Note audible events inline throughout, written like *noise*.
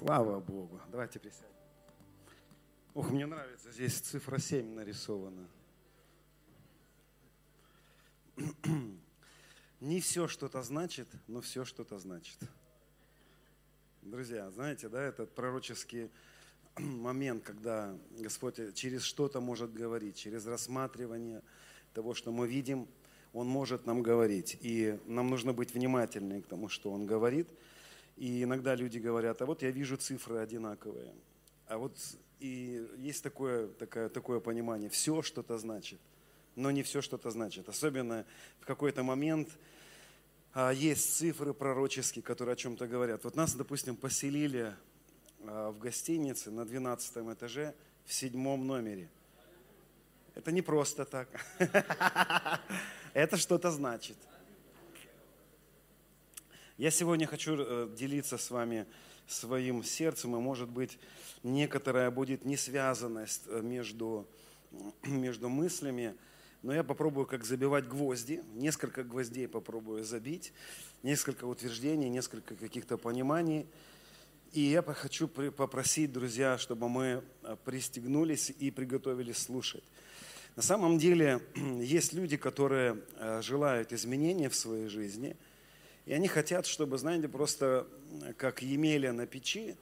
Слава Богу. Давайте присядем. Ох, мне нравится, здесь цифра 7 нарисована. *clears throat* Не все что-то значит, но все что-то значит. Друзья, знаете, да, этот пророческий *clears throat* момент, когда Господь через что-то может говорить, через рассматривание того, что мы видим, Он может нам говорить. И нам нужно быть внимательными к тому, что Он говорит. И иногда люди говорят, а вот я вижу цифры одинаковые. А вот и есть такое, такое, такое понимание, все что-то значит, но не все что-то значит. Особенно в какой-то момент а, есть цифры пророческие, которые о чем-то говорят. Вот нас, допустим, поселили а, в гостинице на 12 этаже в седьмом номере. Это не просто так. *laughs* Это что-то значит. Я сегодня хочу э, делиться с вами своим сердцем, и, может быть, некоторая будет несвязанность э, между, *clears throat* между мыслями, но я попробую как забивать гвозди, несколько гвоздей попробую забить, несколько утверждений, несколько каких-то пониманий. И я хочу попросить, друзья, чтобы мы э, пристегнулись и приготовились слушать. На самом деле *clears throat* есть люди, которые желают изменения в своей жизни, и они хотят, чтобы, знаете, просто как Емеля на печи,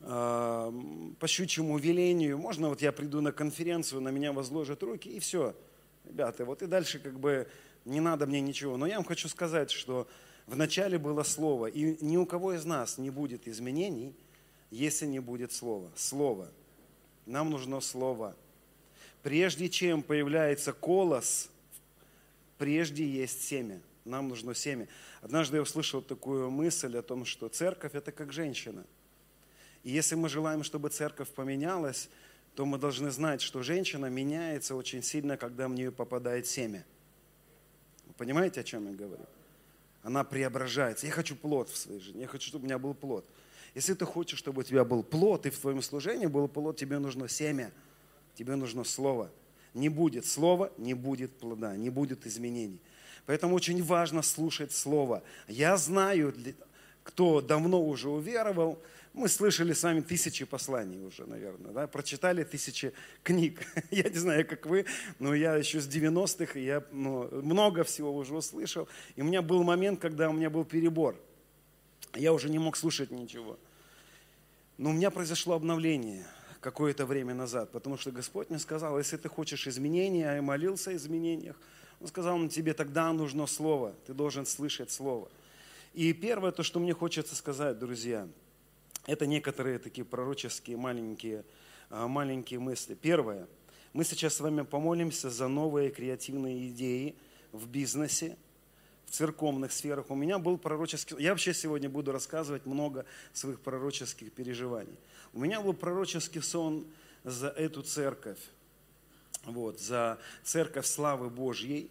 э, по щучьему велению, можно вот я приду на конференцию, на меня возложат руки, и все, ребята, вот и дальше как бы не надо мне ничего. Но я вам хочу сказать, что Вначале было Слово, и ни у кого из нас не будет изменений, если не будет Слова. Слово. Нам нужно Слово. Прежде чем появляется колос, прежде есть семя. Нам нужно семя. Однажды я услышал такую мысль о том, что церковь – это как женщина. И если мы желаем, чтобы церковь поменялась, то мы должны знать, что женщина меняется очень сильно, когда в нее попадает семя. Вы понимаете, о чем я говорю? она преображается. Я хочу плод в своей жизни, я хочу, чтобы у меня был плод. Если ты хочешь, чтобы у тебя был плод, и в твоем служении был плод, тебе нужно семя, тебе нужно слово. Не будет слова, не будет плода, не будет изменений. Поэтому очень важно слушать слово. Я знаю, кто давно уже уверовал, мы слышали с вами тысячи посланий уже, наверное, да? прочитали тысячи книг. *laughs* Я не знаю, как вы, но я еще с 90-х, и я ну, много всего уже услышал. И у меня был момент, когда у меня был перебор. Я уже не мог слушать ничего. Но у меня произошло обновление какое-то время назад, потому что Господь мне сказал, если ты хочешь изменения, а я молился о изменениях, Он сказал, ну, тебе тогда нужно Слово, ты должен слышать Слово. И первое, то, что мне хочется сказать, друзья – это некоторые такие пророческие маленькие, а, маленькие мысли. Первое. Мы сейчас с вами помолимся за новые креативные идеи в бизнесе, в церковных сферах. У меня был пророческий... Я вообще сегодня буду рассказывать много своих пророческих переживаний. У меня был пророческий сон за эту церковь, вот, за церковь славы Божьей.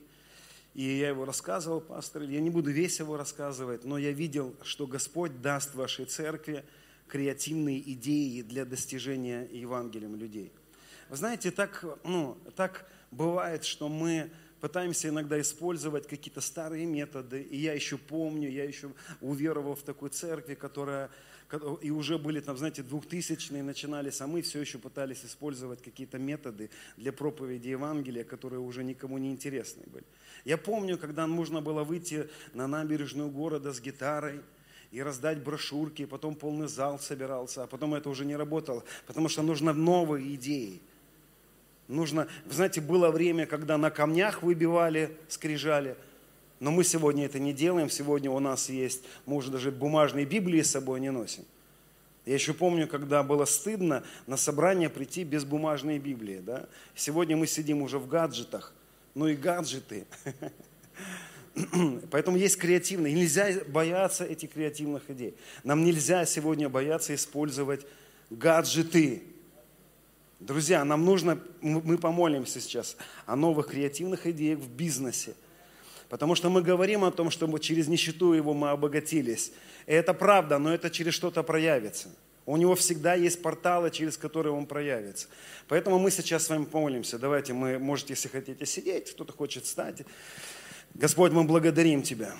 И я его рассказывал, пастор. Я не буду весь его рассказывать, но я видел, что Господь даст вашей церкви креативные идеи для достижения Евангелием людей. Вы знаете, так, ну, так бывает, что мы пытаемся иногда использовать какие-то старые методы. И я еще помню, я еще уверовал в такой церкви, которая и уже были там, знаете, двухтысячные начинались, а мы все еще пытались использовать какие-то методы для проповеди Евангелия, которые уже никому не интересны были. Я помню, когда нужно было выйти на набережную города с гитарой, и раздать брошюрки, потом полный зал собирался, а потом это уже не работало, потому что нужно новые идеи. Нужно, знаете, было время, когда на камнях выбивали, скрижали, но мы сегодня это не делаем, сегодня у нас есть, мы уже даже бумажные Библии с собой не носим. Я еще помню, когда было стыдно на собрание прийти без бумажной Библии. Да? Сегодня мы сидим уже в гаджетах. Ну и гаджеты. *laughs* Поэтому есть креативные. нельзя бояться этих креативных идей. Нам нельзя сегодня бояться использовать гаджеты. Друзья, нам нужно, мы помолимся сейчас о новых креативных идеях в бизнесе. Потому что мы говорим о том, что через нищету его мы обогатились. И это правда, но это через что-то проявится. У него всегда есть порталы, через которые он проявится. Поэтому мы сейчас с вами помолимся. Давайте мы, можете, если хотите, сидеть, кто-то хочет встать. Господь, мы благодарим Тебя.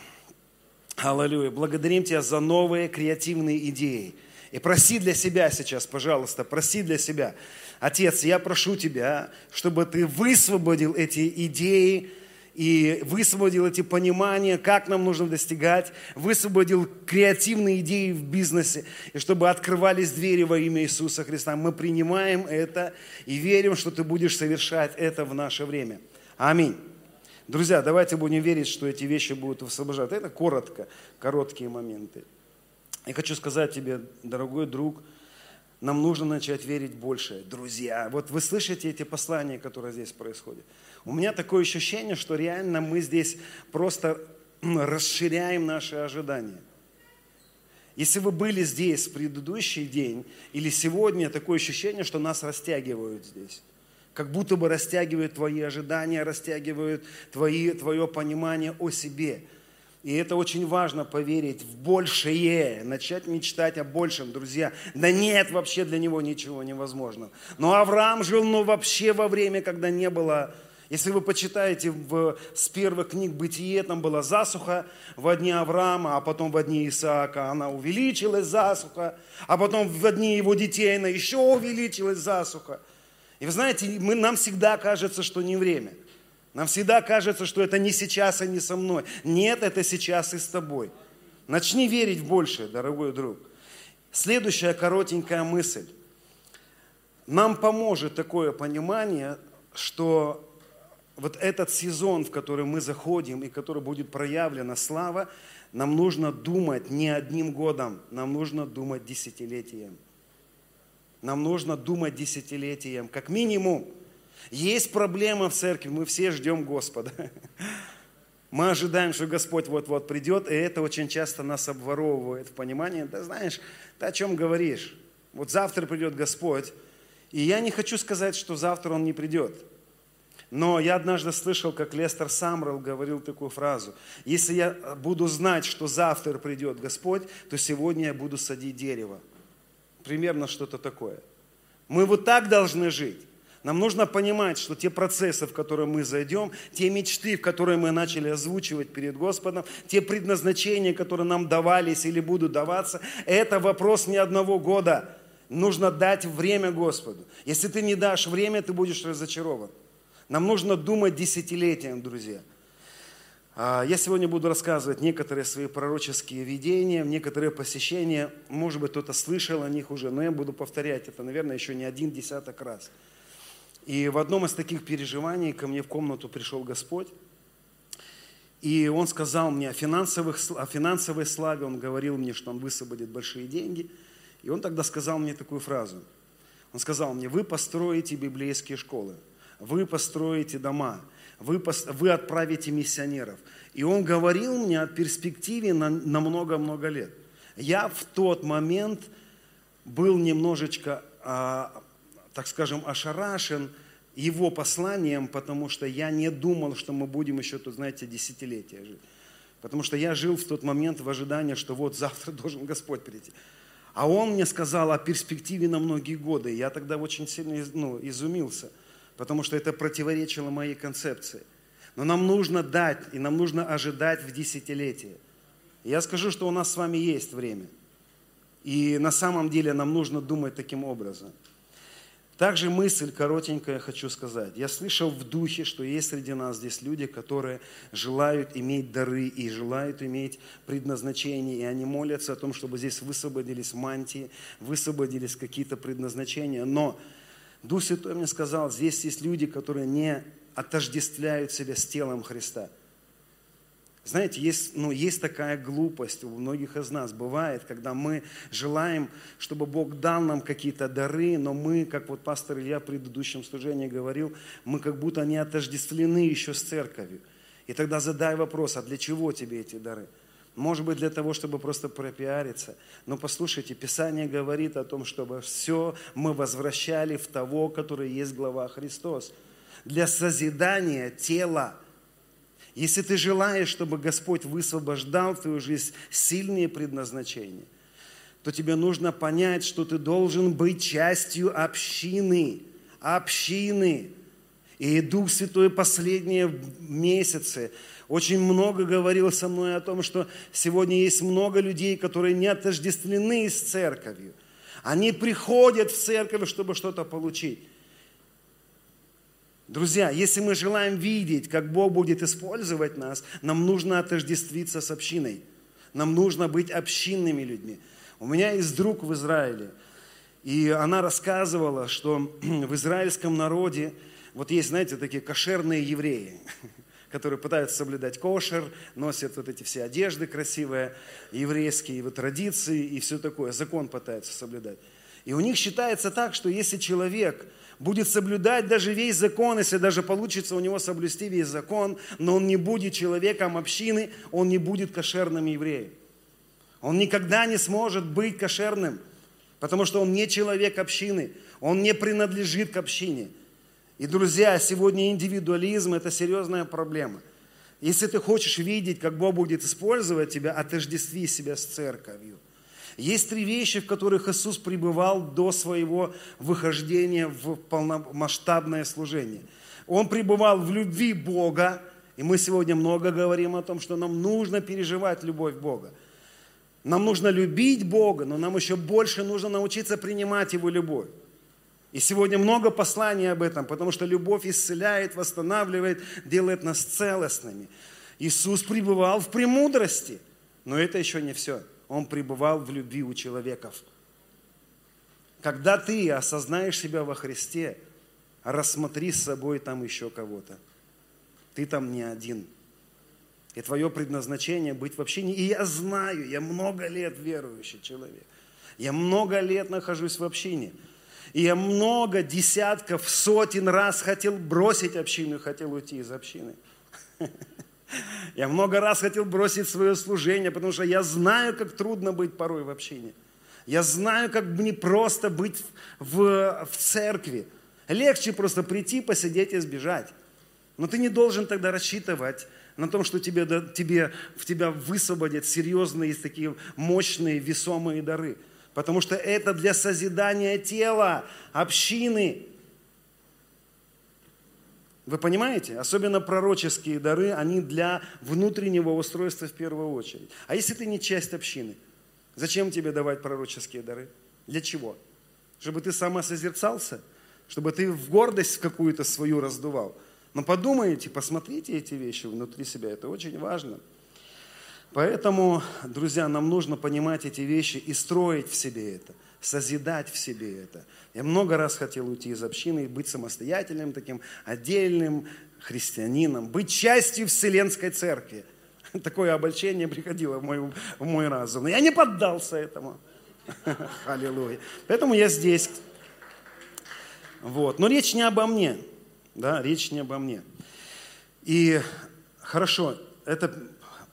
Аллилуйя. Благодарим Тебя за новые креативные идеи. И проси для себя сейчас, пожалуйста, проси для себя. Отец, я прошу Тебя, чтобы Ты высвободил эти идеи, и высвободил эти понимания, как нам нужно достигать, высвободил креативные идеи в бизнесе, и чтобы открывались двери во имя Иисуса Христа. Мы принимаем это и верим, что Ты будешь совершать это в наше время. Аминь. Друзья, давайте будем верить, что эти вещи будут высвобождать. Это коротко, короткие моменты. Я хочу сказать тебе, дорогой друг, нам нужно начать верить больше. Друзья, вот вы слышите эти послания, которые здесь происходят. У меня такое ощущение, что реально мы здесь просто расширяем наши ожидания. Если вы были здесь в предыдущий день или сегодня, такое ощущение, что нас растягивают здесь. Как будто бы растягивают твои ожидания, растягивают твои, твое понимание о себе. И это очень важно поверить в большее, начать мечтать о большем, друзья. Да нет вообще для него ничего невозможного. Но Авраам жил ну, вообще во время, когда не было если вы почитаете в, с первых книг Бытие, там была засуха в дни Авраама, а потом в дни Исаака она увеличилась засуха, а потом в дни его детей она еще увеличилась засуха. И вы знаете, мы, нам всегда кажется, что не время. Нам всегда кажется, что это не сейчас и не со мной. Нет, это сейчас и с тобой. Начни верить в большее, дорогой друг. Следующая коротенькая мысль. Нам поможет такое понимание, что вот этот сезон, в который мы заходим и который будет проявлена слава, нам нужно думать не одним годом, нам нужно думать десятилетием. Нам нужно думать десятилетием, как минимум. Есть проблема в церкви, мы все ждем Господа. *laughs* Мы ожидаем, что Господь вот-вот придет, и это очень часто нас обворовывает в понимании, да знаешь, ты о чем говоришь? Вот завтра придет Господь, и я не хочу сказать, что завтра Он не придет. Но я однажды слышал, как Лестер Самрел говорил такую фразу. Если я буду знать, что завтра придет Господь, то сегодня я буду садить дерево. Примерно что-то такое. Мы вот так должны жить. Нам нужно понимать, что те процессы, в которые мы зайдем, те мечты, в которые мы начали озвучивать перед Господом, те предназначения, которые нам давались или будут даваться, это вопрос не одного года. Нужно дать время Господу. Если ты не дашь время, ты будешь разочарован. Нам нужно думать десятилетием, друзья. А, я сегодня буду рассказывать некоторые свои пророческие видения, некоторые посещения. Может быть, кто-то слышал о них уже, но я буду повторять это, наверное, еще не один десяток раз. И в одном из таких переживаний ко мне в комнату пришел Господь. И Он сказал мне о, финансовых, о финансовой славе. Он говорил мне, что Он высвободит большие деньги. И Он тогда сказал мне такую фразу. Он сказал мне, вы построите библейские школы вы построите дома, вы, вы отправите миссионеров. И он говорил мне о перспективе на много-много лет. Я в тот момент был немножечко, а, так скажем, ошарашен его посланием, потому что я не думал, что мы будем еще тут, знаете, десятилетия жить. Потому что я жил в тот момент в ожидании, что вот завтра *laughs* должен Господь прийти. А он мне сказал о перспективе на многие годы. Я тогда очень сильно ну, изумился – потому что это противоречило моей концепции. Но нам нужно дать, и нам нужно ожидать в десятилетие. Я скажу, что у нас с вами есть время. И на самом деле нам нужно думать таким образом. Также мысль коротенькая хочу сказать. Я слышал в духе, что есть среди нас здесь люди, которые желают иметь дары и желают иметь предназначение. И они молятся о том, чтобы здесь высвободились мантии, высвободились какие-то предназначения. Но Дух Святой мне сказал, здесь есть люди, которые не отождествляют себя с телом Христа. Знаете, есть, ну, есть такая глупость у многих из нас. Бывает, когда мы желаем, чтобы Бог дал нам какие-то дары, но мы, как вот пастор Илья в предыдущем служении говорил, мы как будто не отождествлены еще с церковью. И тогда задай вопрос, а для чего тебе эти дары? Может быть, для того, чтобы просто пропиариться. Но послушайте, Писание говорит о том, чтобы все мы возвращали в того, который есть глава Христос. Для созидания тела. Если ты желаешь, чтобы Господь высвобождал в твою жизнь сильные предназначения, то тебе нужно понять, что ты должен быть частью общины. Общины. И Дух Святой последние месяцы очень много говорил со мной о том, что сегодня есть много людей, которые не отождествлены с церковью. Они приходят в церковь, чтобы что-то получить. Друзья, если мы желаем видеть, как Бог будет использовать нас, нам нужно отождествиться с общиной. Нам нужно быть общинными людьми. У меня есть друг в Израиле, и она рассказывала, что *clears throat* в израильском народе вот есть, знаете, такие кошерные евреи, *laughs* которые пытаются соблюдать кошер, носят вот эти все одежды красивые, еврейские вот традиции и все такое, закон пытаются соблюдать. И у них считается так, что если человек будет соблюдать даже весь закон, если даже получится у него соблюсти весь закон, но он не будет человеком общины, он не будет кошерным евреем. Он никогда не сможет быть кошерным, потому что он не человек общины, он не принадлежит к общине. И, друзья, сегодня индивидуализм – это серьезная проблема. Если ты хочешь видеть, как Бог будет использовать тебя, отождестви себя с церковью. Есть три вещи, в которых Иисус пребывал до своего выхождения в полномасштабное служение. Он пребывал в любви Бога, и мы сегодня много говорим о том, что нам нужно переживать любовь Бога. Нам нужно любить Бога, но нам еще больше нужно научиться принимать Его любовь. И сегодня много посланий об этом, потому что любовь исцеляет, восстанавливает, делает нас целостными. Иисус пребывал в премудрости, но это еще не все. Он пребывал в любви у человеков. Когда ты осознаешь себя во Христе, рассмотри с собой там еще кого-то. Ты там не один. И твое предназначение быть вообще не... И я знаю, я много лет верующий человек. Я много лет нахожусь в общине. И я много, десятков, сотен раз хотел бросить общину, хотел уйти из общины. *laughs* Я много раз хотел бросить свое служение, потому что я знаю, как трудно быть порой в общине. Я знаю, как не просто быть в, в церкви. Легче просто прийти, посидеть и сбежать. Но ты не должен тогда рассчитывать на том, что тебе, тебе, в тебя высвободят серьезные такие мощные, весомые дары. Потому что это для созидания тела, общины, вы понимаете? Особенно пророческие дары, они для внутреннего устройства в первую очередь. А если ты не часть общины, зачем тебе давать пророческие дары? Для чего? Чтобы ты самосозерцался? Чтобы ты в гордость какую-то свою раздувал? Но подумайте, посмотрите эти вещи внутри себя, это очень важно. Поэтому, друзья, нам нужно понимать эти вещи и строить в себе это, созидать в себе это – я много раз хотел уйти из общины и быть самостоятельным, таким отдельным христианином, быть частью Вселенской Церкви. *laughs* Такое обольщение приходило в мой, в мой разум. Но я не поддался этому. *laughs* Аллилуйя. Поэтому я здесь. Вот. Но речь не обо мне. Да, речь не обо мне. И хорошо, это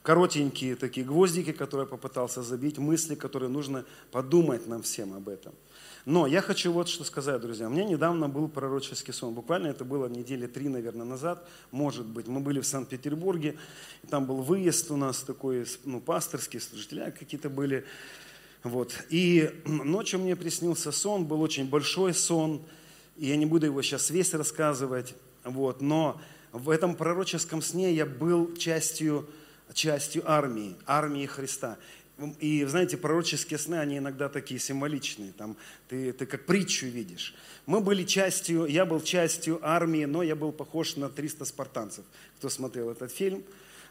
коротенькие такие гвоздики, которые я попытался забить, мысли, которые нужно подумать нам всем об этом. Но я хочу вот что сказать, друзья. У меня недавно был пророческий сон. Буквально это было недели три, наверное, назад. Может быть. Мы были в Санкт-Петербурге. Там был выезд у нас такой, ну, пасторский, служителя какие-то были. Вот. И ночью мне приснился сон, был очень большой сон. И я не буду его сейчас весь рассказывать. Вот. Но в этом пророческом сне я был частью, частью армии, армии Христа. И, знаете, пророческие сны, они иногда такие символичные. Там ты, ты как притчу видишь. Мы были частью, я был частью армии, но я был похож на 300 спартанцев. Кто смотрел этот фильм?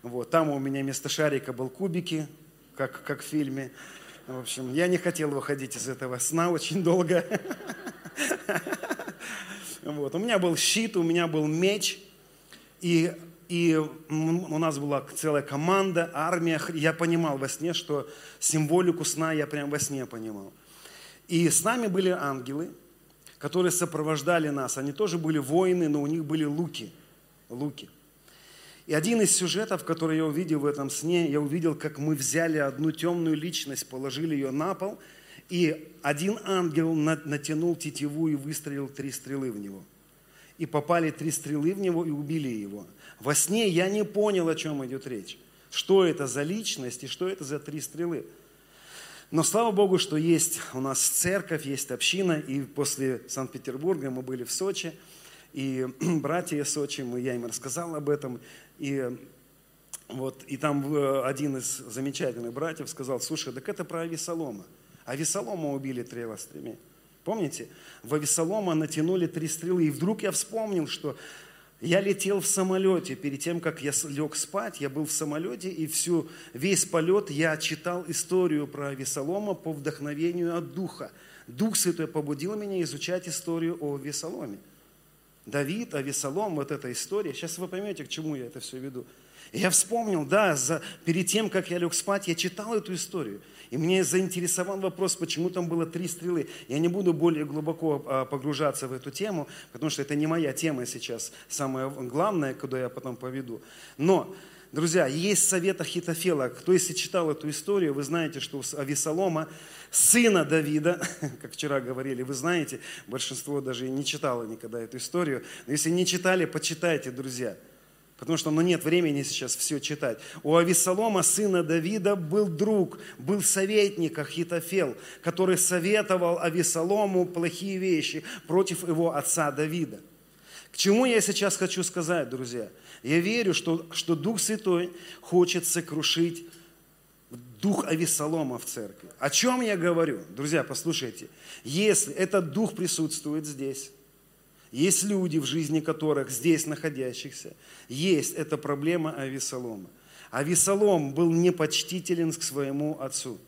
Вот, там у меня вместо шарика был кубики, как, как в фильме. В общем, я не хотел выходить из этого сна очень долго. *laughs* Вот. У меня был щит, у меня был меч. И и у нас была целая команда, армия. Я понимал во сне, что символику сна я прям во сне понимал. И с нами были ангелы, которые сопровождали нас. Они тоже были воины, но у них были луки. луки. И один из сюжетов, который я увидел в этом сне, я увидел, как мы взяли одну темную личность, положили ее на пол, и один ангел натянул тетиву и выстрелил три стрелы в него. И попали три стрелы в него и убили его. Во сне я не понял, о чем идет речь. Что это за личность и что это за три стрелы. Но слава Богу, что есть у нас церковь, есть община. И после Санкт-Петербурга мы были в Сочи. и *clears throat* братья с отчим, и я им рассказал об этом. И, вот, и там э, один из замечательных братьев сказал, слушай, так это про Авесолома. Авесолома убили стрелострелами. Помните? В Авесолома натянули три стрелы. И вдруг я вспомнил, что я летел в самолете. Перед тем, как я лег спать, я был в самолете, и всю, весь полет я читал историю про Авесолома по вдохновению от Духа. Дух Святой побудил меня изучать историю о Авесоломе. Давид, Авесолом, вот эта история. Сейчас вы поймете, к чему я это все веду. Я вспомнил, да, за, перед тем, как я лег спать, я читал эту историю. И мне заинтересовал вопрос, почему там было три стрелы. Я не буду более глубоко а, погружаться в эту тему, потому что это не моя тема сейчас, самое главное, куда я потом поведу. Но Друзья, есть совет Ахитофела. Кто если читал эту историю, вы знаете, что у Авесолома, сына Давида, *laughs* как вчера говорили, вы знаете, большинство даже не читало никогда эту историю. Но если не читали, почитайте, друзья. Потому что ну, нет времени сейчас все читать. У Авесолома, сына Давида, был друг, был советник Ахитофел, который советовал Авесолому плохие вещи против его отца Давида. К чему я сейчас хочу сказать, друзья – я верю, что, что Дух Святой хочет сокрушить дух Авесолома в церкви. О чем я говорю? Друзья, послушайте. Если этот дух присутствует здесь, есть люди, в жизни которых здесь находящихся, есть эта проблема Авесолома. Авесолом был непочтителен к своему отцу.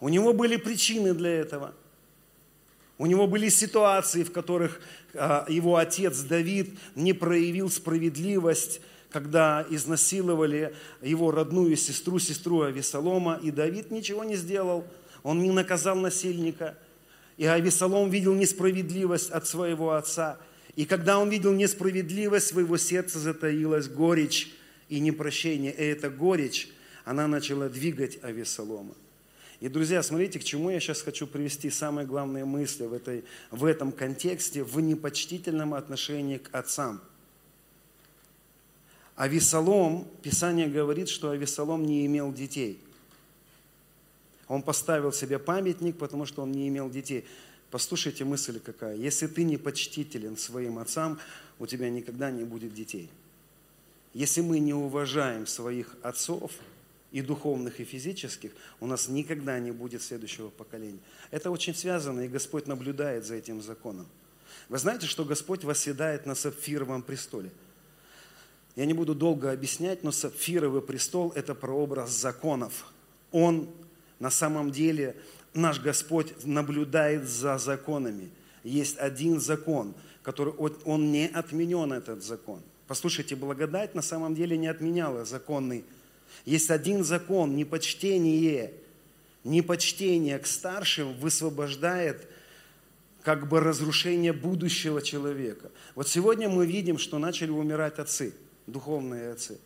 У него были причины для этого – у него были ситуации, в которых а, его отец Давид не проявил справедливость, когда изнасиловали его родную сестру, сестру Авесолома, и Давид ничего не сделал, он не наказал насильника. И Авесолом видел несправедливость от своего отца. И когда он видел несправедливость, в его сердце затаилась горечь и непрощение. И эта горечь, она начала двигать Авесолома. И, друзья, смотрите, к чему я сейчас хочу привести самые главные мысли в, этой, в этом контексте, в непочтительном отношении к отцам. Авесолом, Писание говорит, что Авесолом не имел детей. Он поставил себе памятник, потому что он не имел детей. Послушайте мысль какая. Если ты не почтителен своим отцам, у тебя никогда не будет детей. Если мы не уважаем своих отцов, и духовных, и физических, у нас никогда не будет следующего поколения. Это очень связано, и Господь наблюдает за этим законом. Вы знаете, что Господь восседает на сапфировом престоле? Я не буду долго объяснять, но сапфировый престол – это прообраз законов. Он на самом деле, наш Господь наблюдает за законами. Есть один закон, который, он не отменен, этот закон. Послушайте, благодать на самом деле не отменяла законный есть один закон, непочтение, непочтение к старшим высвобождает как бы разрушение будущего человека. Вот сегодня мы видим, что начали умирать отцы, духовные отцы.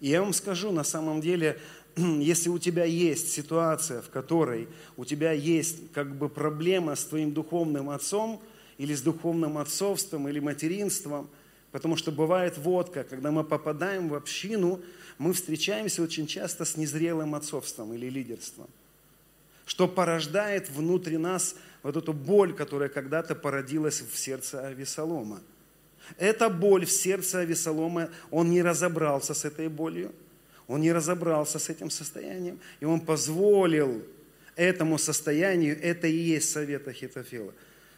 И я вам скажу, на самом деле, *clears throat* если у тебя есть ситуация, в которой у тебя есть как бы проблема с твоим духовным отцом, или с духовным отцовством, или материнством, потому что бывает водка, когда мы попадаем в общину, мы встречаемся очень часто с незрелым отцовством или лидерством, что порождает внутри нас вот эту боль, которая когда-то породилась в сердце Авесолома. Эта боль в сердце Авесолома, он не разобрался с этой болью, он не разобрался с этим состоянием, и он позволил этому состоянию, это и есть совет Ахитофела.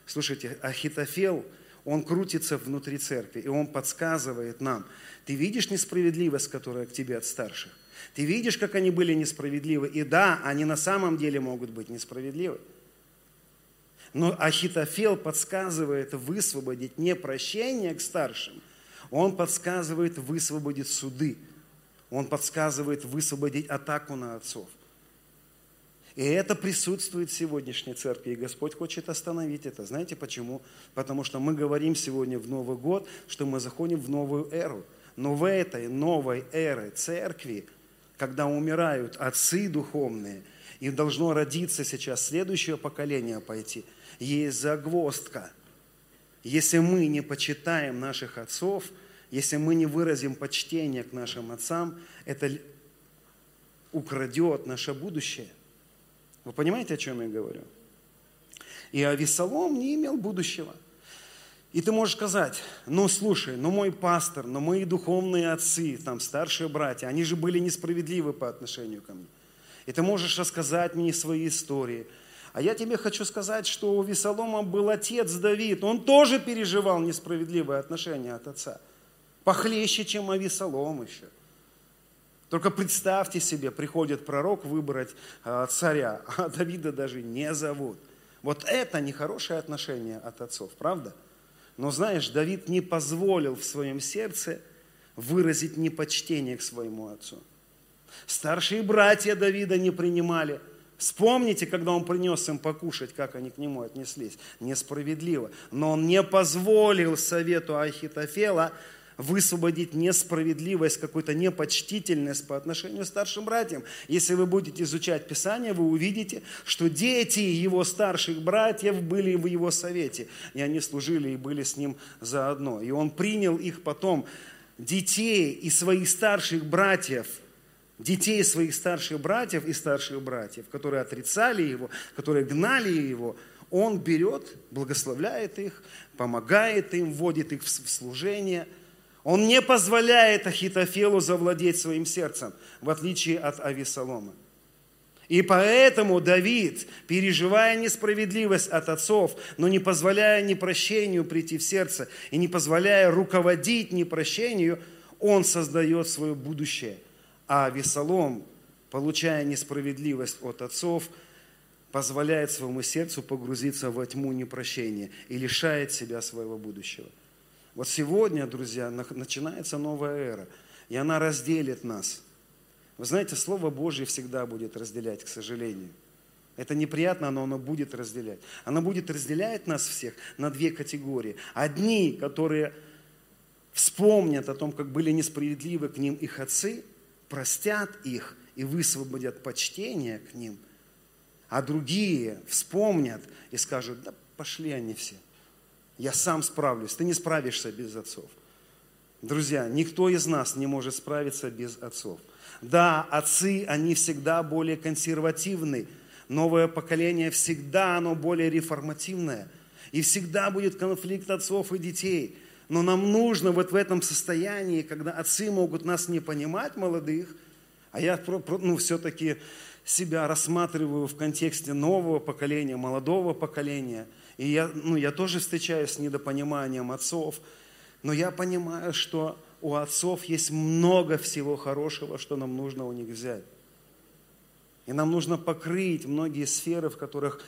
Слушайте, Ахитофел – он крутится внутри церкви, и он подсказывает нам. Ты видишь несправедливость, которая к тебе от старших? Ты видишь, как они были несправедливы? И да, они на самом деле могут быть несправедливы. Но Ахитофел подсказывает высвободить не прощение к старшим, он подсказывает высвободить суды. Он подсказывает высвободить атаку на отцов. И это присутствует в сегодняшней церкви, и Господь хочет остановить это. Знаете почему? Потому что мы говорим сегодня в Новый год, что мы заходим в новую эру. Но в этой новой эре церкви, когда умирают отцы духовные, и должно родиться сейчас следующее поколение пойти, есть загвоздка. Если мы не почитаем наших отцов, если мы не выразим почтение к нашим отцам, это украдет наше будущее. Вы понимаете, о чем я говорю? И Авесолом не имел будущего. И ты можешь сказать, ну слушай, ну мой пастор, ну мои духовные отцы, там старшие братья, они же были несправедливы по отношению ко мне. И ты можешь рассказать мне свои истории. А я тебе хочу сказать, что у Весолома был отец Давид. Он тоже переживал несправедливое отношение от отца. Похлеще, чем Авесолом еще. Только представьте себе, приходит пророк выбрать а, царя, *laughs* а Давида даже не зовут. Вот это нехорошее отношение от отцов, правда? Но знаешь, Давид не позволил в своем сердце выразить непочтение к своему отцу. Старшие братья Давида не принимали. Вспомните, когда он принес им покушать, как они к нему отнеслись. Несправедливо. Но он не позволил совету Ахитофела высвободить несправедливость, какую-то непочтительность по отношению к старшим братьям. Если вы будете изучать Писание, вы увидите, что дети его старших братьев были в его совете, и они служили и были с ним заодно. И он принял их потом, детей и своих старших братьев, детей своих старших братьев и старших братьев, которые отрицали его, которые гнали его, он берет, благословляет их, помогает им, вводит их в служение – он не позволяет Ахитофелу завладеть своим сердцем, в отличие от Авесолома. И поэтому Давид, переживая несправедливость от отцов, но не позволяя непрощению прийти в сердце и не позволяя руководить непрощению, он создает свое будущее. А Весолом, получая несправедливость от отцов, позволяет своему сердцу погрузиться во тьму непрощения и лишает себя своего будущего. Вот сегодня, друзья, начинается новая эра, и она разделит нас. Вы знаете, Слово Божье всегда будет разделять, к сожалению. Это неприятно, но оно будет разделять. Оно будет разделять нас всех на две категории. Одни, которые вспомнят о том, как были несправедливы к ним их отцы, простят их и высвободят почтение к ним. А другие вспомнят и скажут, да пошли они все. Я сам справлюсь. Ты не справишься без отцов. Друзья, никто из нас не может справиться без отцов. Да, отцы, они всегда более консервативны. Новое поколение всегда оно более реформативное. И всегда будет конфликт отцов и детей. Но нам нужно вот в этом состоянии, когда отцы могут нас не понимать, молодых, а я ну, все-таки себя рассматриваю в контексте нового поколения, молодого поколения – и я, ну, я тоже встречаюсь с недопониманием отцов, но я понимаю, что у отцов есть много всего хорошего, что нам нужно у них взять. И нам нужно покрыть многие сферы, в которых,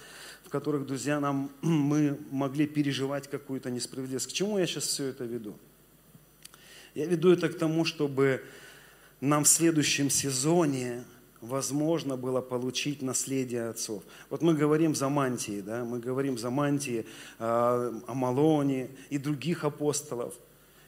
в которых, друзья, нам, *clears throat* мы могли переживать какую-то несправедливость. К чему я сейчас все это веду? Я веду это к тому, чтобы нам в следующем сезоне возможно было получить наследие отцов. Вот мы говорим за мантии, да, мы говорим за мантии э, Амалоне и других апостолов.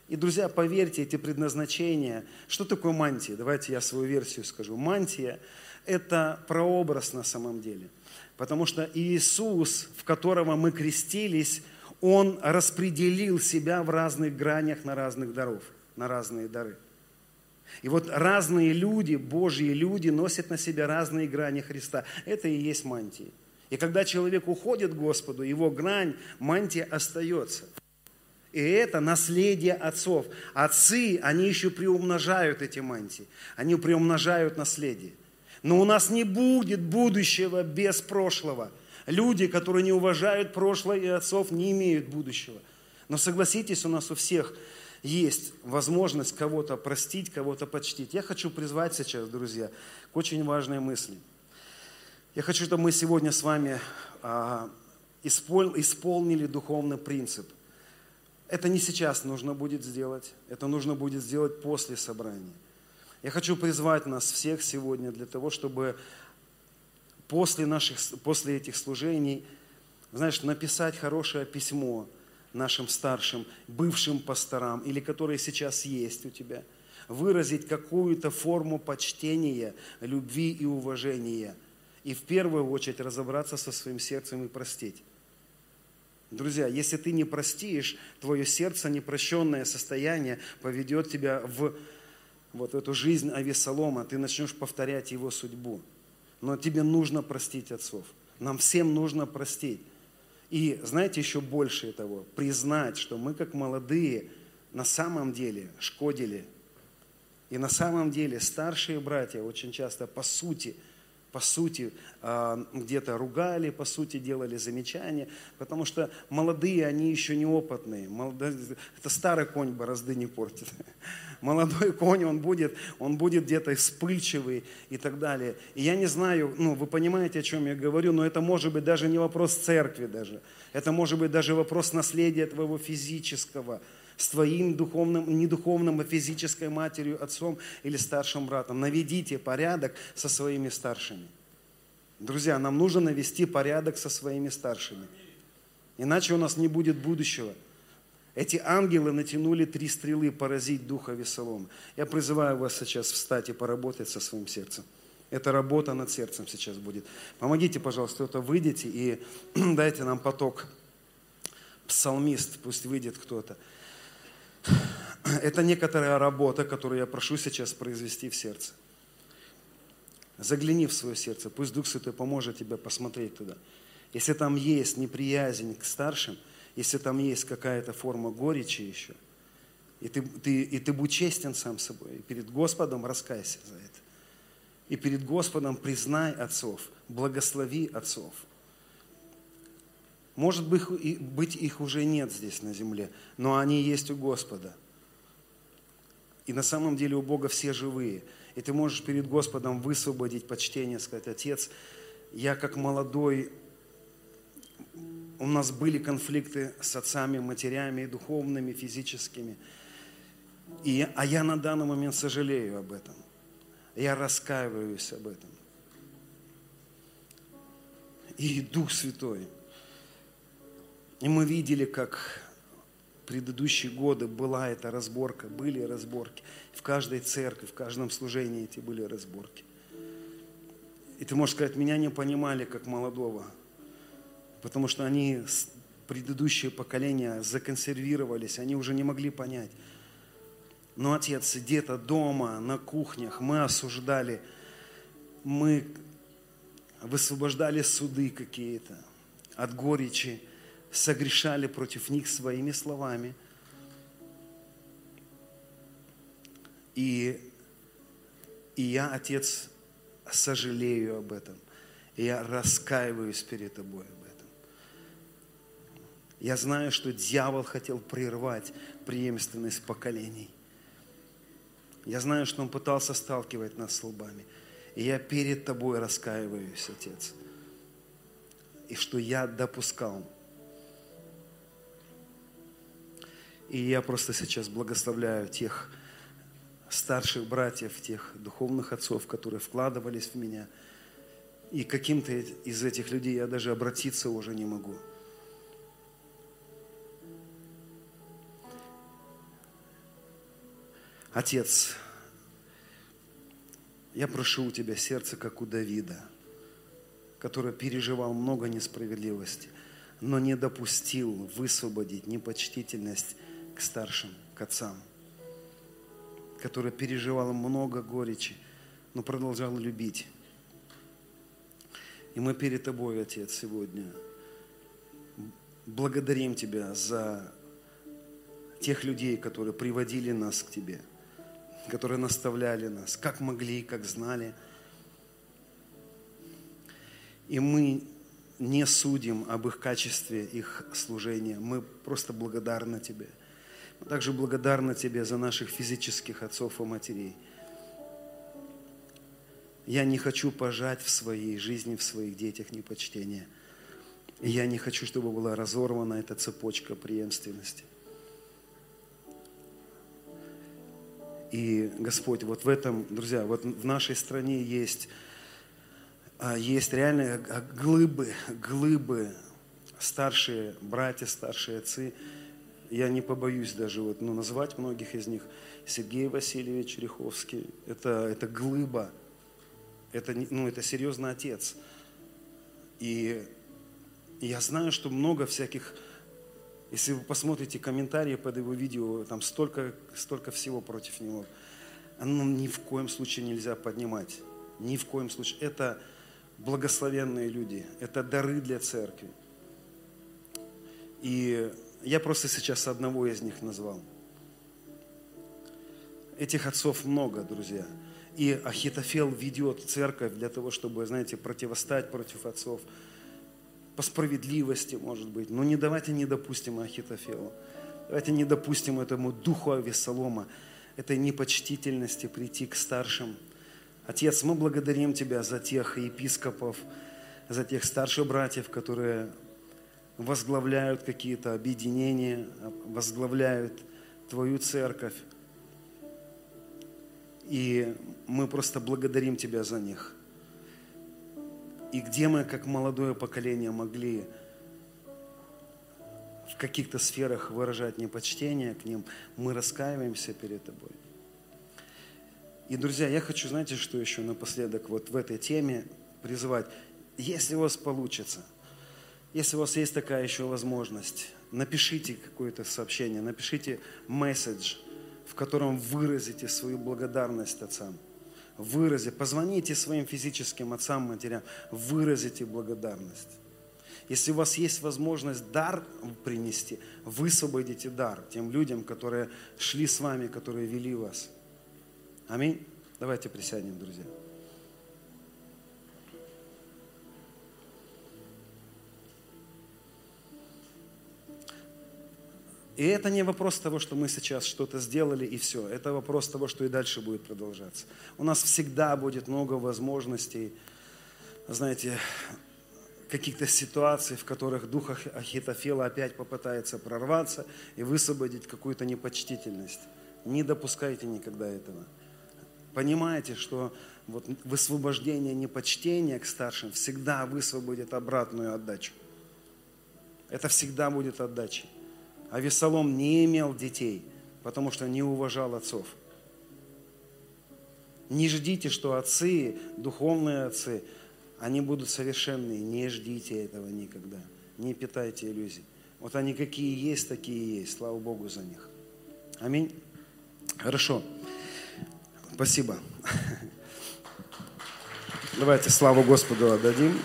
И, друзья, поверьте, эти предназначения, что такое мантия? Давайте я свою версию скажу. Мантия – это прообраз на самом деле. Потому что Иисус, в которого мы крестились, Он распределил себя в разных гранях на разных даров, на разные дары. И вот разные люди, Божьи люди, носят на себе разные грани Христа. Это и есть мантия. И когда человек уходит к Господу, его грань, мантия остается. И это наследие отцов. Отцы, они еще приумножают эти мантии. Они приумножают наследие. Но у нас не будет будущего без прошлого. Люди, которые не уважают прошлое и отцов, не имеют будущего. Но согласитесь, у нас у всех есть возможность кого-то простить, кого-то почтить. Я хочу призвать сейчас, друзья, к очень важной мысли. Я хочу, чтобы мы сегодня с вами а, исполнили духовный принцип. Это не сейчас нужно будет сделать, это нужно будет сделать после собрания. Я хочу призвать нас всех сегодня для того, чтобы после, наших, после этих служений, знаешь, написать хорошее письмо – нашим старшим, бывшим пасторам или которые сейчас есть у тебя, выразить какую-то форму почтения, любви и уважения. И в первую очередь разобраться со своим сердцем и простить. Друзья, если ты не простишь, твое сердце, непрощенное состояние поведет тебя в вот эту жизнь Авесолома, ты начнешь повторять его судьбу. Но тебе нужно простить отцов. Нам всем нужно простить. И знаете, еще больше того, признать, что мы как молодые на самом деле шкодили. И на самом деле старшие братья очень часто по сути – по сути, а, где-то ругали, по сути, делали замечания, потому что молодые, они еще неопытные. Это старый конь борозды не портит. Молодой *laughs* конь, он будет, он будет где-то вспыльчивый и так далее. И я не знаю, ну, вы понимаете, о чем я говорю, но это может быть даже не вопрос церкви даже. Это может быть даже вопрос наследия твоего физического, с твоим духовным, не духовным, а физической матерью, отцом или старшим братом. Наведите порядок со своими старшими. Друзья, нам нужно навести порядок со своими старшими. Иначе у нас не будет будущего. Эти ангелы натянули три стрелы поразить духа Весолома. Я призываю вас сейчас встать и поработать со своим сердцем. Это работа над сердцем сейчас будет. Помогите, пожалуйста, кто-то выйдите и *clears throat* дайте нам поток. Псалмист, пусть выйдет кто-то. *clears throat* Это некоторая работа, которую я прошу сейчас произвести в сердце. Загляни в свое сердце, пусть Дух Святой поможет тебе посмотреть туда. Если там есть неприязнь к старшим, если там есть какая-то форма горечи еще, и ты, ты, и ты будь честен сам собой, и перед Господом раскайся за это. И перед Господом признай отцов, благослови отцов – может быть, их уже нет здесь на земле, но они есть у Господа. И на самом деле у Бога все живые. И ты можешь перед Господом высвободить почтение, сказать, Отец, я как молодой, у нас были конфликты с отцами, матерями, духовными, физическими. И, а я на данный момент сожалею об этом. Я раскаиваюсь об этом. И Дух Святой – и мы видели, как предыдущие годы была эта разборка, были разборки. В каждой церкви, в каждом служении эти были разборки. И ты можешь сказать, меня не понимали как молодого, потому что они, предыдущие поколения, законсервировались, они уже не могли понять. Но, Отец, где-то дома, на кухнях мы осуждали, мы высвобождали суды какие-то от горечи, согрешали против них своими словами. И, и я, Отец, сожалею об этом. И я раскаиваюсь перед Тобой. Я знаю, что дьявол хотел прервать преемственность поколений. Я знаю, что он пытался сталкивать нас с лбами. И я перед Тобой раскаиваюсь, Отец. И что я допускал И я просто сейчас благословляю тех старших братьев, тех духовных отцов, которые вкладывались в меня. И каким-то из этих людей я даже обратиться уже не могу. Отец, я прошу у Тебя сердце, как у Давида, который переживал много несправедливости, но не допустил высвободить непочтительность к старшим, к отцам, которая переживала много горечи, но продолжала любить. И мы перед Тобой, Отец, сегодня благодарим Тебя за тех людей, которые приводили нас к Тебе, которые наставляли нас, как могли, как знали. И мы не судим об их качестве, их служения. Мы просто благодарны Тебе – также благодарна Тебе за наших физических отцов и матерей. Я не хочу пожать в своей жизни, в своих детях непочтение. И я не хочу, чтобы была разорвана эта цепочка преемственности. И, Господь, вот в этом, друзья, вот в нашей стране есть, а, есть реальные глыбы, глыбы, старшие братья, старшие отцы – я не побоюсь даже вот, ну, назвать многих из них. Сергей Васильевич Риховский, это, это глыба, это, ну, это серьезный отец. И я знаю, что много всяких, если вы посмотрите комментарии под его видео, там столько, столько всего против него. Оно ни в коем случае нельзя поднимать. Ни в коем случае. Это благословенные люди, это дары для церкви. И я просто сейчас одного из них назвал. Этих отцов много, друзья. И Ахитофел ведет церковь для того, чтобы, знаете, противостать против отцов. По справедливости, может быть. Но не давайте не допустим Ахитофелу. Давайте не допустим этому духу Авесолома, этой непочтительности прийти к старшим. Отец, мы благодарим Тебя за тех епископов, за тех старших братьев, которые возглавляют какие-то объединения, возглавляют Твою церковь. И мы просто благодарим Тебя за них. И где мы, как молодое поколение, могли в каких-то сферах выражать непочтение к ним, мы раскаиваемся перед Тобой. И, друзья, я хочу, знаете, что еще напоследок вот в этой теме призывать. Если у вас получится, если у вас есть такая еще возможность, напишите какое-то сообщение, напишите месседж – в котором выразите свою благодарность отцам. Выразите, позвоните своим физическим отцам, матерям, выразите благодарность. Если у вас есть возможность дар принести, высвободите дар тем людям, которые шли с вами, которые вели вас. Аминь. Давайте присядем, друзья. И это не вопрос того, что мы сейчас что-то сделали и все. Это вопрос того, что и дальше будет продолжаться. У нас всегда будет много возможностей, знаете, каких-то ситуаций, в которых дух Ахитофела опять попытается прорваться и высвободить какую-то непочтительность. Не допускайте никогда этого. Понимаете, что вот высвобождение непочтения к старшим всегда высвободит обратную отдачу. Это всегда будет отдачей. А Весолом не имел детей, потому что не уважал отцов. Не ждите, что отцы, духовные отцы, они будут совершенные. Не ждите этого никогда. Не питайте иллюзий. Вот они какие есть, такие есть. Слава Богу за них. Аминь. Хорошо. Спасибо. *laughs* Давайте славу Господу отдадим.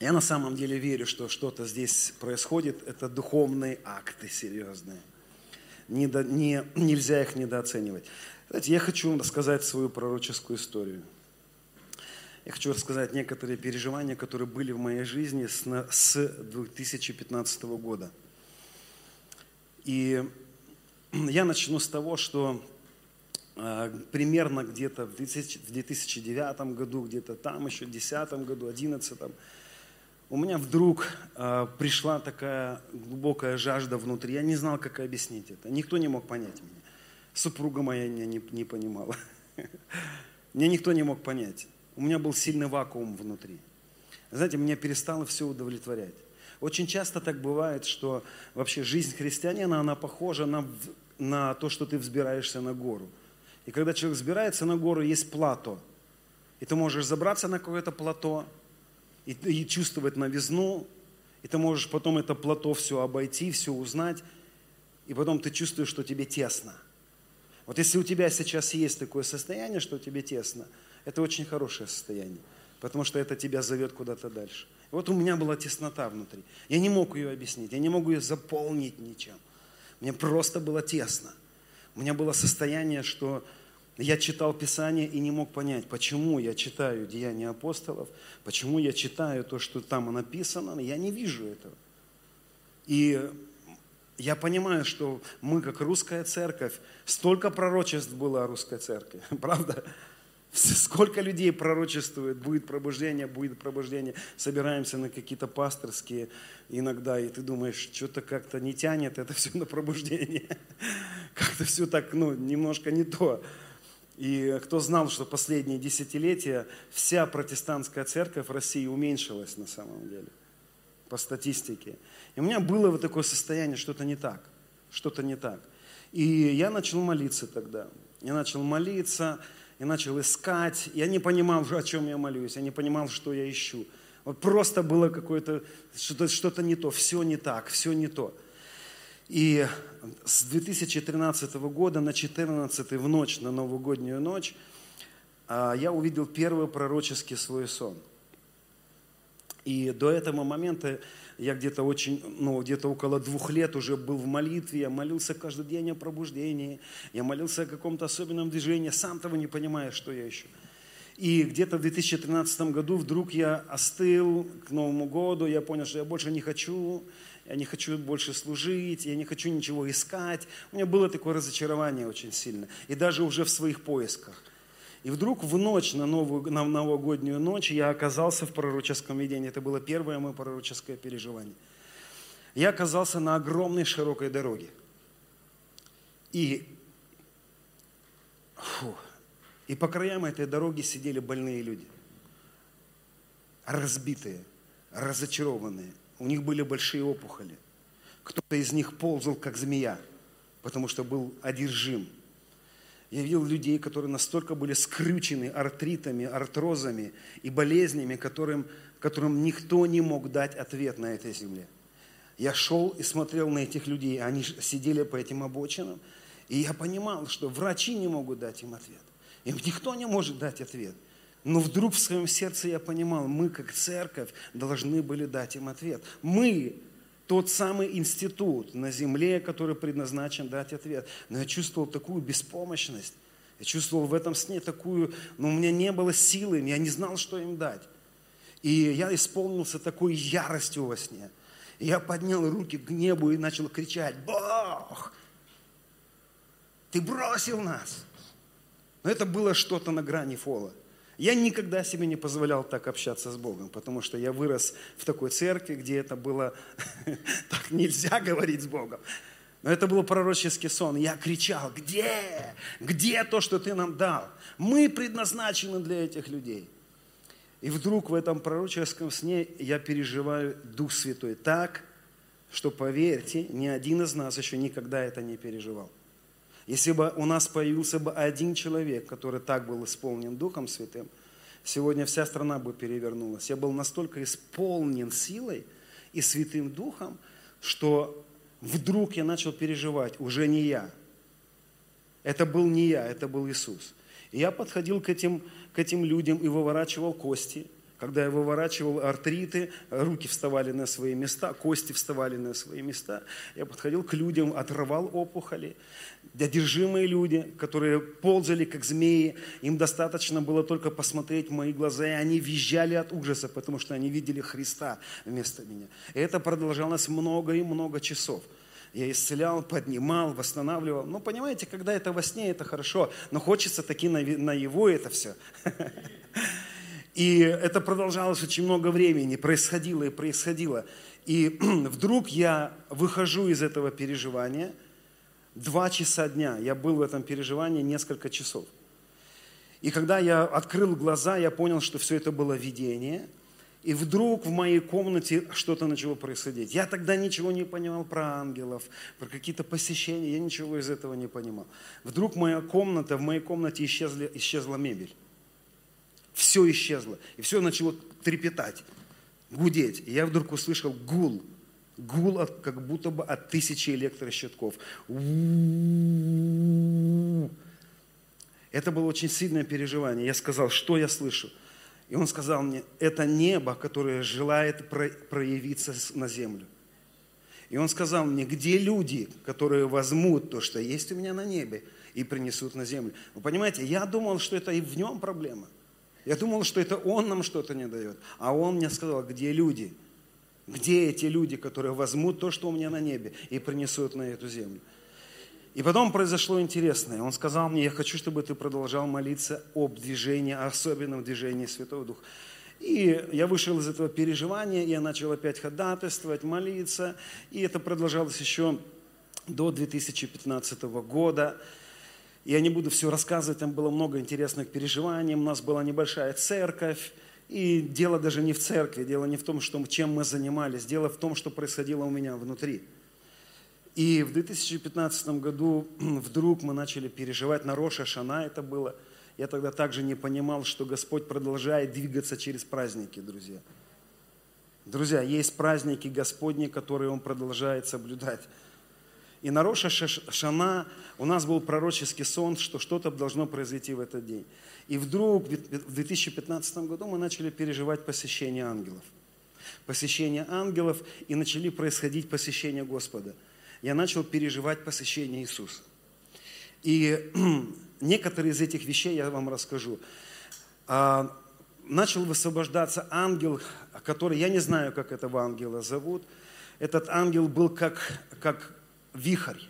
Я на самом деле верю, что что-то здесь происходит. Это духовные акты серьезные. Не, не, нельзя их недооценивать. Знаете, я хочу рассказать свою пророческую историю. Я хочу рассказать некоторые переживания, которые были в моей жизни с, с 2015 года. И я начну с того, что э, примерно где-то в, 2000, в 2009 году, где-то там еще, в 2010 году, 2011 у меня вдруг э, пришла такая глубокая жажда внутри. Я не знал, как объяснить это. Никто не мог понять меня. Супруга моя меня не, не понимала. *laughs* Мне никто не мог понять. У меня был сильный вакуум внутри. Знаете, меня перестало все удовлетворять. Очень часто так бывает, что вообще жизнь христианина, она похожа на, на то, что ты взбираешься на гору. И когда человек взбирается на гору, есть плато. И ты можешь забраться на какое-то плато, и, и чувствовать новизну, и ты можешь потом это плато все обойти, все узнать, и потом ты чувствуешь, что тебе тесно. Вот если у тебя сейчас есть такое состояние, что тебе тесно, это очень хорошее состояние, потому что это тебя зовет куда-то дальше. И вот у меня была теснота внутри. Я не мог ее объяснить, я не мог ее заполнить ничем. Мне просто было тесно. У меня было состояние, что я читал Писание и не мог понять, почему я читаю Деяния апостолов, почему я читаю то, что там написано, я не вижу этого. И я понимаю, что мы, как русская церковь, столько пророчеств было о русской церкви, *laughs* правда? Сколько людей пророчествует, будет пробуждение, будет пробуждение. Собираемся на какие-то пасторские иногда, и ты думаешь, что-то как-то не тянет это все на пробуждение. *laughs* Как-то все так, ну, немножко не то. И кто знал, что последние десятилетия вся протестантская церковь в России уменьшилась на самом деле, по статистике. И у меня было вот такое состояние, что-то не так, что-то не так. И я начал молиться тогда. Я начал молиться, я начал искать. Я не понимал, о чем я молюсь, я не понимал, что я ищу. Вот просто было какое-то, что-то, что-то не то, все не так, все не то. И с 2013 года на 14 в ночь, на новогоднюю ночь, а, я увидел первый пророческий свой сон. И до этого момента я где-то очень, ну, где-то около двух лет уже был в молитве, я молился каждый день о пробуждении, я молился о каком-то особенном движении, сам того не понимая, что я ищу. И где-то в 2013 году вдруг я остыл к Новому году, я понял, что я больше не хочу, я не хочу больше служить, я не хочу ничего искать. У меня было такое разочарование очень сильно. И даже уже в своих поисках. И вдруг в ночь, на, новую, на новогоднюю ночь, я оказался в пророческом видении. Это было первое мое пророческое переживание. Я оказался на огромной широкой дороге. И, фу, и по краям этой дороги сидели больные люди. Разбитые, разочарованные, у них были большие опухоли. Кто-то из них ползал, как змея, потому что был одержим. Я видел людей, которые настолько были скрючены артритами, артрозами и болезнями, которым, которым никто не мог дать ответ на этой земле. Я шел и смотрел на этих людей, они сидели по этим обочинам, и я понимал, что врачи не могут дать им ответ. Им никто не может дать ответ – но вдруг в своем сердце я понимал, мы как церковь должны были дать им ответ. Мы тот самый институт на земле, который предназначен дать ответ. Но я чувствовал такую беспомощность. Я чувствовал в этом сне такую, но у меня не было силы, я не знал, что им дать. И я исполнился такой яростью во сне. Я поднял руки к небу и начал кричать, Бог, ты бросил нас. Но это было что-то на грани фола. Я никогда себе не позволял так общаться с Богом, потому что я вырос в такой церкви, где это было, *laughs* так нельзя *laughs* говорить с Богом. Но это был пророческий сон. Я кричал, где? Где то, что ты нам дал? Мы предназначены для этих людей. И вдруг в этом пророческом сне я переживаю Дух Святой так, что, поверьте, ни один из нас еще никогда это не переживал. Если бы у нас появился бы один человек, который так был исполнен Духом Святым, сегодня вся страна бы перевернулась. Я был настолько исполнен силой и Святым Духом, что вдруг я начал переживать, уже не я. Это был не я, это был Иисус. И я подходил к этим, к этим людям и выворачивал кости – когда я выворачивал артриты, руки вставали на свои места, кости вставали на свои места. Я подходил к людям, отрывал опухоли. Одержимые люди, которые ползали, как змеи, им достаточно было только посмотреть в мои глаза, и они визжали от ужаса, потому что они видели Христа вместо меня. И это продолжалось много и много часов. Я исцелял, поднимал, восстанавливал. Ну, понимаете, когда это во сне, это хорошо, но хочется таки на, его это все. *laughs* И это продолжалось очень много времени, происходило и происходило. И *clears throat* вдруг я выхожу из этого переживания, два часа дня, я был в этом переживании несколько часов. И когда я открыл глаза, я понял, что все это было видение. И вдруг в моей комнате что-то начало происходить. Я тогда ничего не понимал про ангелов, про какие-то посещения, я ничего из этого не понимал. Вдруг моя комната, в моей комнате исчезли, исчезла мебель все исчезло. И все начало трепетать, гудеть. И я вдруг услышал гул. Гул от, как будто бы от тысячи электрощитков. Это было очень сильное переживание. Я сказал, что я слышу? И он сказал мне, это небо, которое желает проявиться на землю. И он сказал мне, где люди, которые возьмут то, что есть у меня на небе, и принесут на землю. Вы понимаете, я думал, что это и в нем проблема. Я думал, что это Он нам что-то не дает. А Он мне сказал, где люди? Где эти люди, которые возьмут то, что у меня на небе, и принесут на эту землю? И потом произошло интересное. Он сказал мне, я хочу, чтобы ты продолжал молиться об движении, особенном движении Святого Духа. И я вышел из этого переживания, я начал опять ходатайствовать, молиться. И это продолжалось еще до 2015 года. Я не буду все рассказывать, там было много интересных переживаний. У нас была небольшая церковь. И дело даже не в церкви, дело не в том, что, чем мы занимались, дело в том, что происходило у меня внутри. И в 2015 году *clears throat* вдруг мы начали переживать на Роша Шана это было. Я тогда также не понимал, что Господь продолжает двигаться через праздники, друзья. Друзья, есть праздники Господни, которые Он продолжает соблюдать. И на Роша Шана у нас был пророческий сон, что что-то должно произойти в этот день. И вдруг в 2015 году мы начали переживать посещение ангелов. посещение ангелов, и начали происходить посещения Господа. Я начал переживать посещение Иисуса. И *clears throat* некоторые из этих вещей я вам расскажу. А, начал высвобождаться ангел, который, я не знаю, как этого ангела зовут. Этот ангел был как, как вихрь.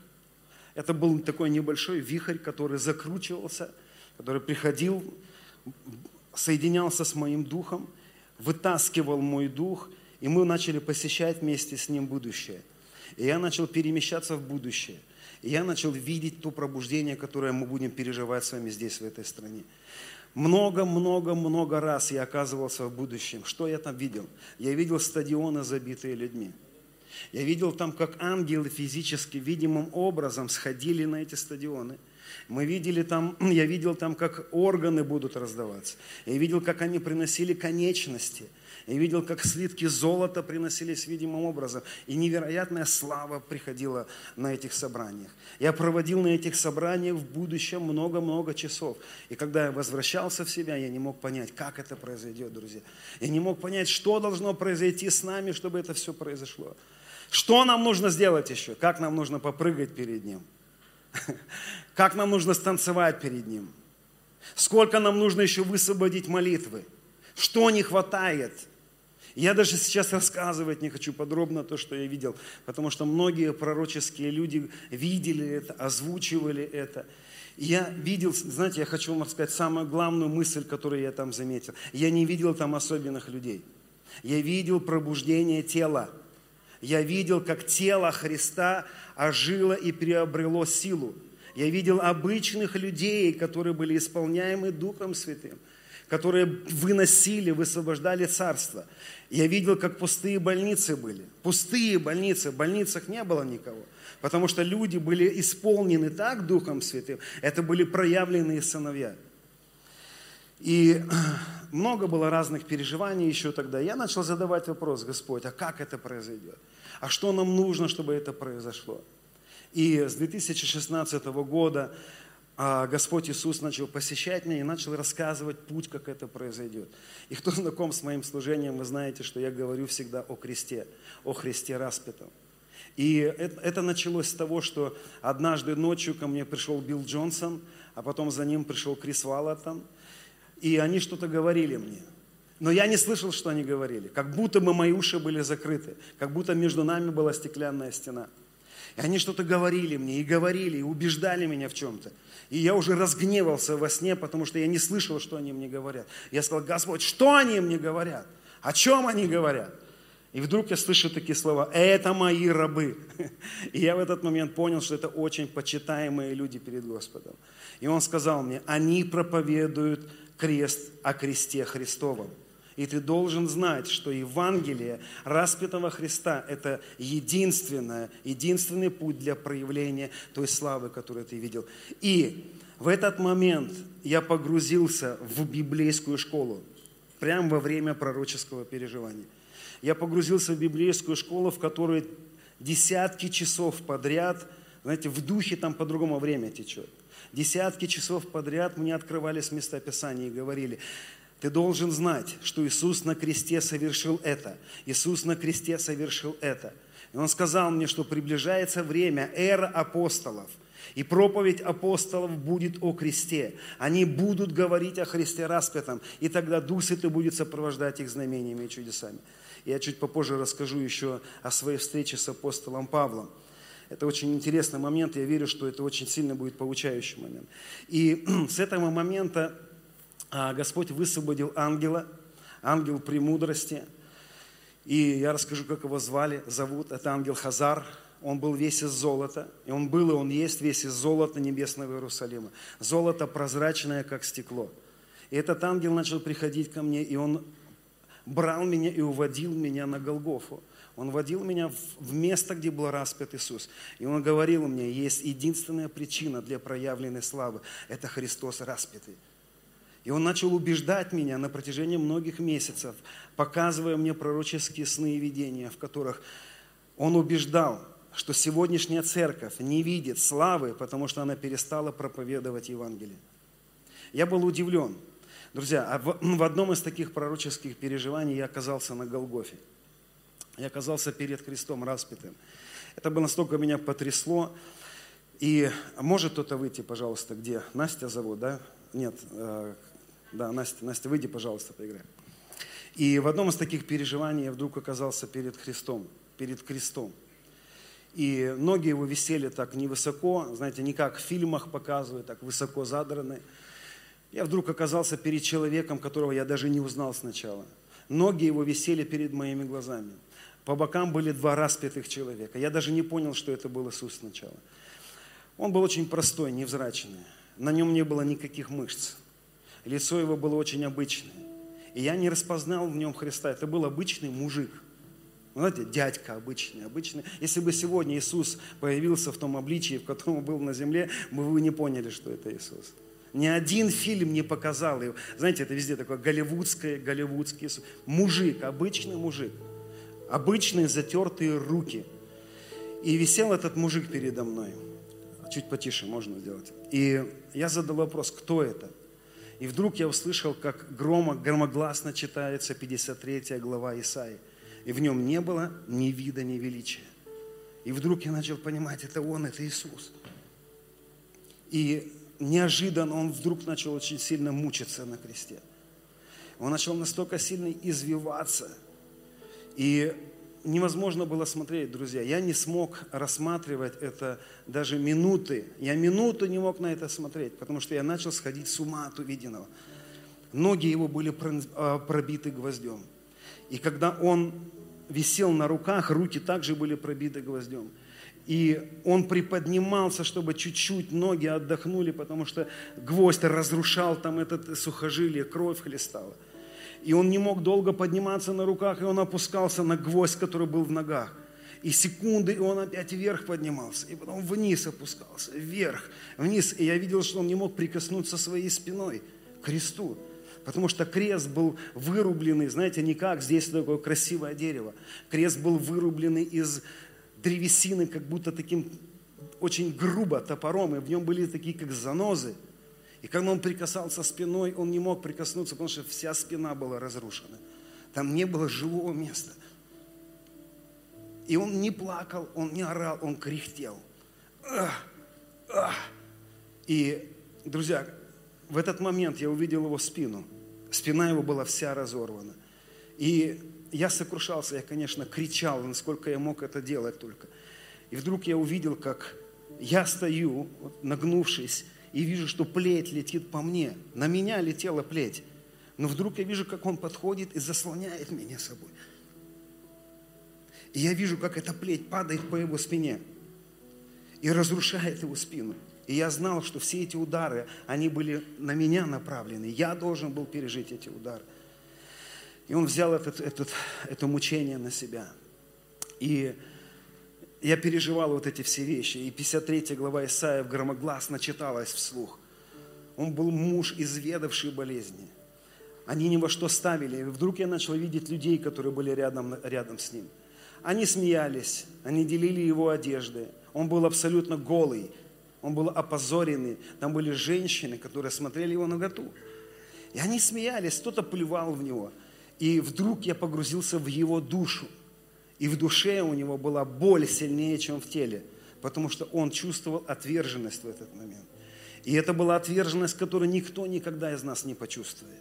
Это был такой небольшой вихрь, который закручивался, который приходил, соединялся с моим духом, вытаскивал мой дух, и мы начали посещать вместе с ним будущее. И я начал перемещаться в будущее. И я начал видеть то пробуждение, которое мы будем переживать с вами здесь, в этой стране. Много-много-много раз я оказывался в будущем. Что я там видел? Я видел стадионы, забитые людьми. Я видел там, как ангелы физически, видимым образом сходили на эти стадионы. Мы видели там, *clears throat* я видел там, как органы будут раздаваться. Я видел, как они приносили конечности – я видел, как слитки золота приносились видимым образом. И невероятная слава приходила на этих собраниях. Я проводил на этих собраниях в будущем много-много часов. И когда я возвращался в себя, я не мог понять, как это произойдет, друзья. Я не мог понять, что должно произойти с нами, чтобы это все произошло. Что нам нужно сделать еще? Как нам нужно попрыгать перед Ним? *laughs* Как нам нужно станцевать перед Ним? Сколько нам нужно еще высвободить молитвы? Что не хватает? Я даже сейчас рассказывать не хочу подробно то, что я видел, потому что многие пророческие люди видели это, озвучивали это. я видел, знаете, я хочу вам рассказать самую главную мысль, которую я там заметил. Я не видел там особенных людей. Я видел пробуждение тела. Я видел, как тело Христа ожило и приобрело силу. Я видел обычных людей, которые были исполняемы Духом Святым которые выносили, высвобождали царство. Я видел, как пустые больницы были. Пустые больницы, в больницах не было никого. Потому что люди были исполнены так Духом Святым, это были проявленные сыновья. И много было разных переживаний еще тогда. Я начал задавать вопрос, Господь, а как это произойдет? А что нам нужно, чтобы это произошло? И с 2016 года а Господь Иисус начал посещать меня и начал рассказывать путь, как это произойдет. И кто знаком с моим служением, вы знаете, что я говорю всегда о кресте, о Христе распятом. И это, это началось с того, что однажды ночью ко мне пришел Билл Джонсон, а потом за ним пришел Крис Валлатон, и они что-то говорили мне. Но я не слышал, что они говорили. Как будто бы мои уши были закрыты, как будто между нами была стеклянная стена. И они что-то говорили мне, и говорили, и убеждали меня в чем-то. И я уже разгневался во сне, потому что я не слышал, что они мне говорят. Я сказал, Господь, что они мне говорят? О чем они говорят? И вдруг я слышу такие слова, это мои рабы. *laughs* И я в этот момент понял, что это очень почитаемые люди перед Господом. И он сказал мне, они проповедуют крест о кресте Христовом. И ты должен знать, что Евангелие распятого Христа – это единственное, единственный путь для проявления той славы, которую ты видел. И в этот момент я погрузился в библейскую школу, прямо во время пророческого переживания. Я погрузился в библейскую школу, в которой десятки часов подряд, знаете, в духе там по-другому время течет. Десятки часов подряд мне открывались места Писания и говорили, ты должен знать, что Иисус на кресте совершил это. Иисус на кресте совершил это. И Он сказал мне, что приближается время, эра апостолов. И проповедь апостолов будет о кресте. Они будут говорить о Христе распятом. И тогда Дух Святой будет сопровождать их знамениями и чудесами. Я чуть попозже расскажу еще о своей встрече с апостолом Павлом. Это очень интересный момент, я верю, что это очень сильно будет получающий момент. И *clears throat* с этого момента а Господь высвободил ангела, ангел премудрости. И я расскажу, как его звали, зовут. Это ангел Хазар. Он был весь из золота. И он был, и он есть весь из золота небесного Иерусалима. Золото прозрачное, как стекло. И этот ангел начал приходить ко мне, и он брал меня и уводил меня на Голгофу. Он водил меня в место, где был распят Иисус. И Он говорил мне, есть единственная причина для проявленной славы. Это Христос распятый. И он начал убеждать меня на протяжении многих месяцев, показывая мне пророческие сны и видения, в которых он убеждал, что сегодняшняя церковь не видит славы, потому что она перестала проповедовать Евангелие. Я был удивлен. Друзья, а в, в одном из таких пророческих переживаний я оказался на Голгофе. Я оказался перед крестом распятым. Это бы настолько меня потрясло. И может кто-то выйти, пожалуйста, где? Настя зовут, да? Нет, э, да, Настя, Настя, выйди, пожалуйста, поиграем. И в одном из таких переживаний я вдруг оказался перед Христом, перед крестом. И ноги его висели так невысоко, знаете, не как в фильмах показывают, так высоко задраны. Я вдруг оказался перед человеком, которого я даже не узнал сначала. Ноги его висели перед моими глазами. По бокам были два распятых человека. Я даже не понял, что это был Иисус сначала. Он был очень простой, невзрачный. На нем не было никаких мышц. Лицо его было очень обычное. И я не распознал в нем Христа. Это был обычный мужик. Знаете, дядька обычный, обычный. Если бы сегодня Иисус появился в том обличии, в котором он был на земле, мы бы не поняли, что это Иисус. Ни один фильм не показал его. Знаете, это везде такое голливудское, голливудский Иисус. Мужик, обычный мужик. Обычные затертые руки. И висел этот мужик передо мной. Чуть потише можно сделать. И я задал вопрос, кто это? И вдруг я услышал, как громо, громогласно читается 53 глава Исаии. И в нем не было ни вида, ни величия. И вдруг я начал понимать, это Он, это Иисус. И неожиданно Он вдруг начал очень сильно мучиться на кресте. Он начал настолько сильно извиваться. И невозможно было смотреть, друзья. Я не смог рассматривать это даже минуты. Я минуту не мог на это смотреть, потому что я начал сходить с ума от увиденного. Ноги его были а, пробиты гвоздем. И когда он висел на руках, руки также были пробиты гвоздем. И он приподнимался, чтобы чуть-чуть ноги отдохнули, потому что гвоздь разрушал там это сухожилие, кровь хлестала. И он не мог долго подниматься на руках, и он опускался на гвоздь, который был в ногах. И секунды, и он опять вверх поднимался, и потом вниз опускался, вверх, вниз. И я видел, что он не мог прикоснуться своей спиной к кресту, потому что крест был вырубленный, знаете, не как здесь такое красивое дерево. Крест был вырубленный из древесины, как будто таким очень грубо топором, и в нем были такие, как занозы – и когда он прикасался спиной, он не мог прикоснуться, потому что вся спина была разрушена. Там не было живого места. И он не плакал, он не орал, он кряхтел. И, друзья, в этот момент я увидел его спину. Спина его была вся разорвана. И я сокрушался, я, конечно, кричал, насколько я мог это делать только. И вдруг я увидел, как я стою, нагнувшись, и вижу, что плеть летит по мне. На меня летела плеть. Но вдруг я вижу, как он подходит и заслоняет меня собой. И я вижу, как эта плеть падает по его спине и разрушает его спину. И я знал, что все эти удары, они были на меня направлены. Я должен был пережить эти удары. И он взял этот, этот, это мучение на себя. И я переживал вот эти все вещи. И 53 глава Исаия громогласно читалась вслух. Он был муж, изведавший болезни. Они ни во что ставили. И вдруг я начал видеть людей, которые были рядом, рядом с ним. Они смеялись, они делили его одежды. Он был абсолютно голый, он был опозоренный. Там были женщины, которые смотрели его наготу. И они смеялись, кто-то плевал в него. И вдруг я погрузился в его душу. И в душе у него была боль сильнее, чем в теле, потому что он чувствовал отверженность в этот момент. И это была отверженность, которую никто никогда из нас не почувствует.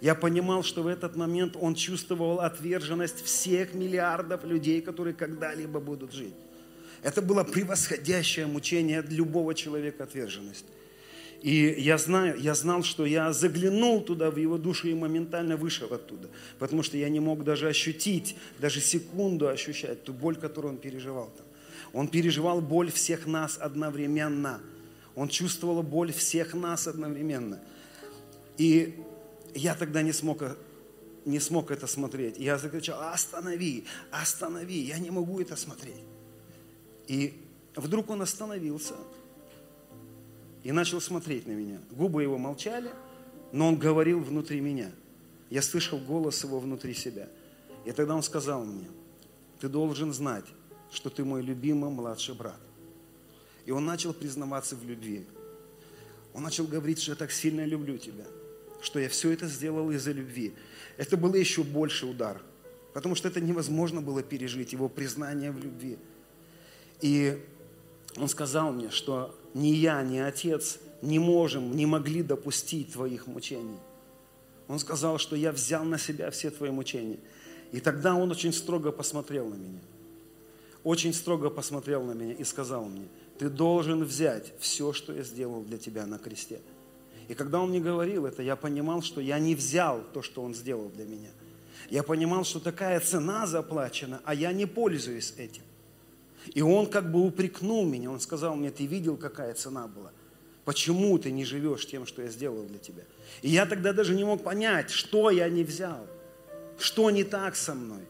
Я понимал, что в этот момент он чувствовал отверженность всех миллиардов людей, которые когда-либо будут жить. Это было превосходящее мучение любого человека отверженность. И я, знаю, я знал, что я заглянул туда, в его душу, и моментально вышел оттуда. Потому что я не мог даже ощутить, даже секунду ощущать ту боль, которую он переживал там. Он переживал боль всех нас одновременно. Он чувствовал боль всех нас одновременно. И я тогда не смог, не смог это смотреть. Я закричал, останови, останови, я не могу это смотреть. И вдруг он остановился – и начал смотреть на меня. Губы его молчали, но он говорил внутри меня. Я слышал голос его внутри себя. И тогда он сказал мне, ты должен знать, что ты мой любимый младший брат. И он начал признаваться в любви. Он начал говорить, что я так сильно люблю тебя, что я все это сделал из-за любви. Это был еще больше удар. потому что это невозможно было пережить, его признание в любви. И он сказал мне, что ни я, ни отец не можем, не могли допустить твоих мучений. Он сказал, что я взял на себя все твои мучения. И тогда он очень строго посмотрел на меня. Очень строго посмотрел на меня и сказал мне, ты должен взять все, что я сделал для тебя на кресте. И когда он мне говорил это, я понимал, что я не взял то, что он сделал для меня. Я понимал, что такая цена заплачена, а я не пользуюсь этим. И он как бы упрекнул меня, он сказал мне, ты видел, какая цена была? Почему ты не живешь тем, что я сделал для тебя? И я тогда даже не мог понять, что я не взял, что не так со мной.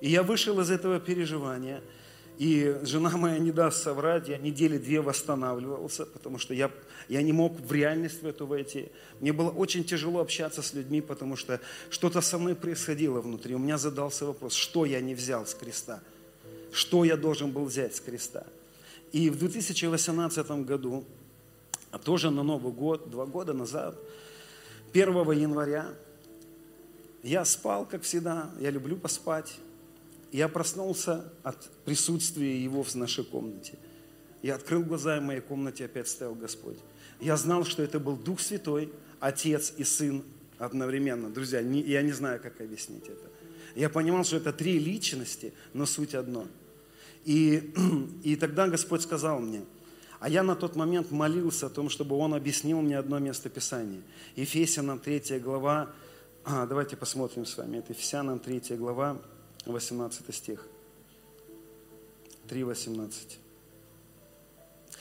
И я вышел из этого переживания, и жена моя не даст соврать, я недели две восстанавливался, потому что я, я не мог в реальность в эту войти. Мне было очень тяжело общаться с людьми, потому что что-то со мной происходило внутри. У меня задался вопрос, что я не взял с креста – что я должен был взять с креста. И в 2018 году, а тоже на Новый год, два года назад, 1 января, я спал, как всегда, я люблю поспать. Я проснулся от присутствия Его в нашей комнате. Я открыл глаза, и в моей комнате опять стоял Господь. Я знал, что это был Дух Святой, Отец и Сын одновременно. Друзья, я не знаю, как объяснить это. Я понимал, что это три личности, но суть одно – и, *clears throat* и тогда Господь сказал мне, а я на тот момент молился о том, чтобы Он объяснил мне одно место Писания. Ефесянам 3 глава, *clears throat* а, давайте посмотрим с вами, это Ефесянам 3 глава, 18 стих. 3.18.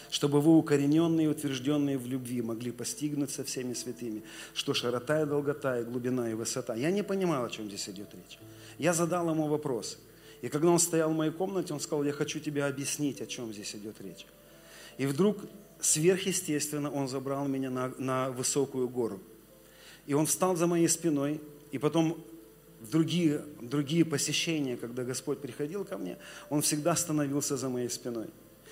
Чтобы вы, укорененные и утвержденные в любви, могли постигнуть со всеми святыми, что широта и долгота, и глубина, и высота. Я не понимал, о чем здесь идет речь. Я задал ему вопрос – и когда он стоял в моей комнате, он сказал, я хочу тебе объяснить, о чем здесь идет речь. И вдруг сверхъестественно он забрал меня на, на высокую гору. И он встал за моей спиной, и потом в другие, другие посещения, когда Господь приходил ко мне, он всегда становился за моей спиной.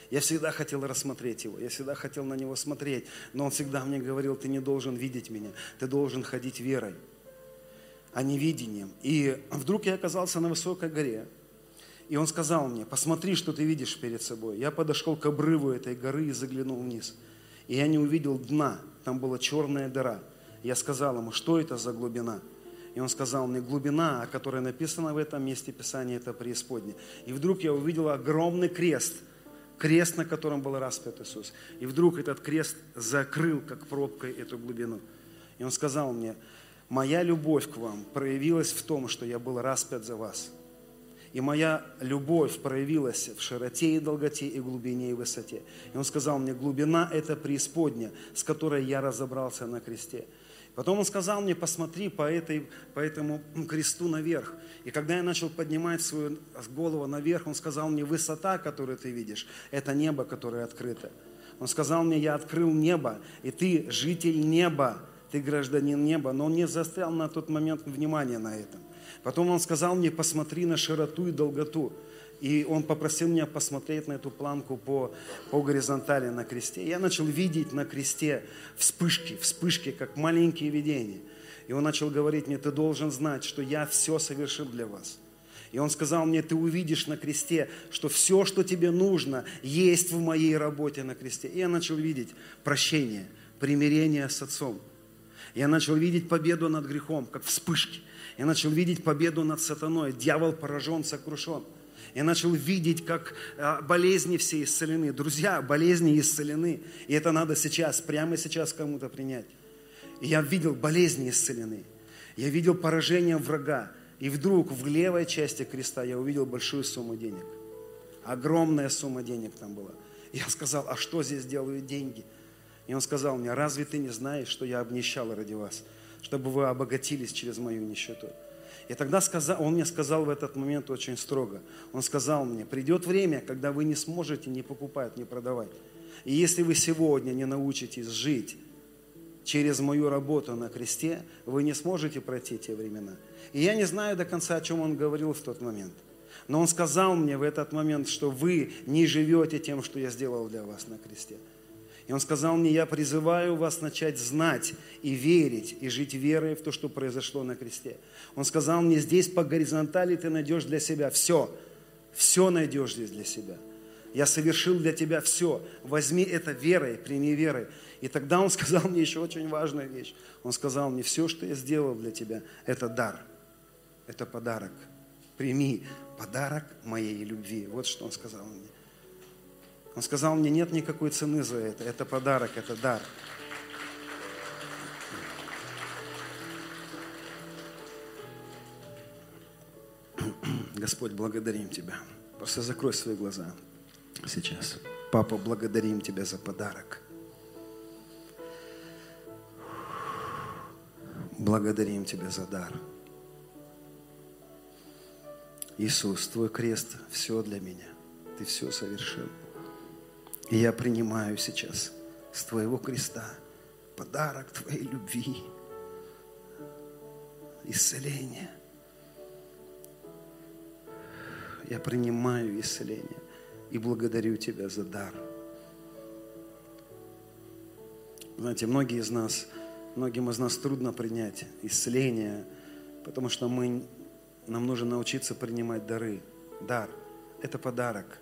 Я всегда хотел рассмотреть его, я всегда хотел на него смотреть, но он всегда мне говорил, ты не должен видеть меня, ты должен ходить верой, а не видением. И вдруг я оказался на высокой горе, и он сказал мне, посмотри, что ты видишь перед собой. Я подошел к обрыву этой горы и заглянул вниз. И я не увидел дна, там была черная дыра. Я сказал ему, что это за глубина? И он сказал мне, глубина, о которой написано в этом месте Писания, это преисподня. И вдруг я увидел огромный крест, крест, на котором был распят Иисус. И вдруг этот крест закрыл, как пробкой, эту глубину. И он сказал мне, моя любовь к вам проявилась в том, что я был распят за вас – и моя любовь проявилась в широте и долготе, и глубине, и высоте. И он сказал мне, глубина – это преисподня, с которой я разобрался на кресте. Потом он сказал мне, посмотри по, этой, по этому кресту наверх. И когда я начал поднимать свою голову наверх, он сказал мне, высота, которую ты видишь, это небо, которое открыто. Он сказал мне, я открыл небо, и ты житель неба, ты гражданин неба. Но он не застрял на тот момент внимания на этом. Потом он сказал мне, посмотри на широту и долготу. И он попросил меня посмотреть на эту планку по, по горизонтали на кресте. Я начал видеть на кресте вспышки, вспышки, как маленькие видения. И он начал говорить мне, ты должен знать, что я все совершил для вас. И он сказал мне, ты увидишь на кресте, что все, что тебе нужно, есть в моей работе на кресте. И я начал видеть прощение, примирение с Отцом. Я начал видеть победу над грехом, как вспышки. Я начал видеть победу над сатаной. Дьявол поражен, сокрушен. Я начал видеть, как а, болезни все исцелены. Друзья, болезни исцелены. И это надо сейчас, прямо сейчас кому-то принять. И я видел болезни исцелены. Я видел поражение врага. И вдруг в левой части креста я увидел большую сумму денег. Огромная сумма денег там была. Я сказал, а что здесь делают деньги? И он сказал мне, разве ты не знаешь, что я обнищал ради вас? Чтобы вы обогатились через мою нищету. И тогда сказал, он мне сказал в этот момент очень строго. Он сказал мне, придет время, когда вы не сможете ни покупать, ни продавать. И если вы сегодня не научитесь жить через мою работу на кресте, вы не сможете пройти те времена. И я не знаю до конца, о чем он говорил в тот момент. Но он сказал мне в этот момент, что вы не живете тем, что я сделал для вас на кресте. И он сказал мне, я призываю вас начать знать и верить, и жить верой в то, что произошло на кресте. Он сказал мне, здесь по горизонтали ты найдешь для себя все. Все найдешь здесь для себя. Я совершил для тебя все. Возьми это верой, прими верой. И тогда он сказал мне еще очень важную вещь. Он сказал мне, все, что я сделал для тебя, это дар. Это подарок. Прими подарок моей любви. Вот что он сказал мне. Он сказал мне, нет никакой цены за это. Это подарок, это дар. *clears throat* Господь, благодарим Тебя. Просто закрой свои глаза сейчас. Папа, благодарим Тебя за подарок. Благодарим Тебя за дар. Иисус, Твой крест – все для меня. Ты все совершил. И я принимаю сейчас с Твоего креста подарок Твоей любви, исцеление. Я принимаю исцеление и благодарю Тебя за дар. Знаете, многие из нас, многим из нас трудно принять исцеление, потому что мы, нам нужно научиться принимать дары. Дар – это подарок.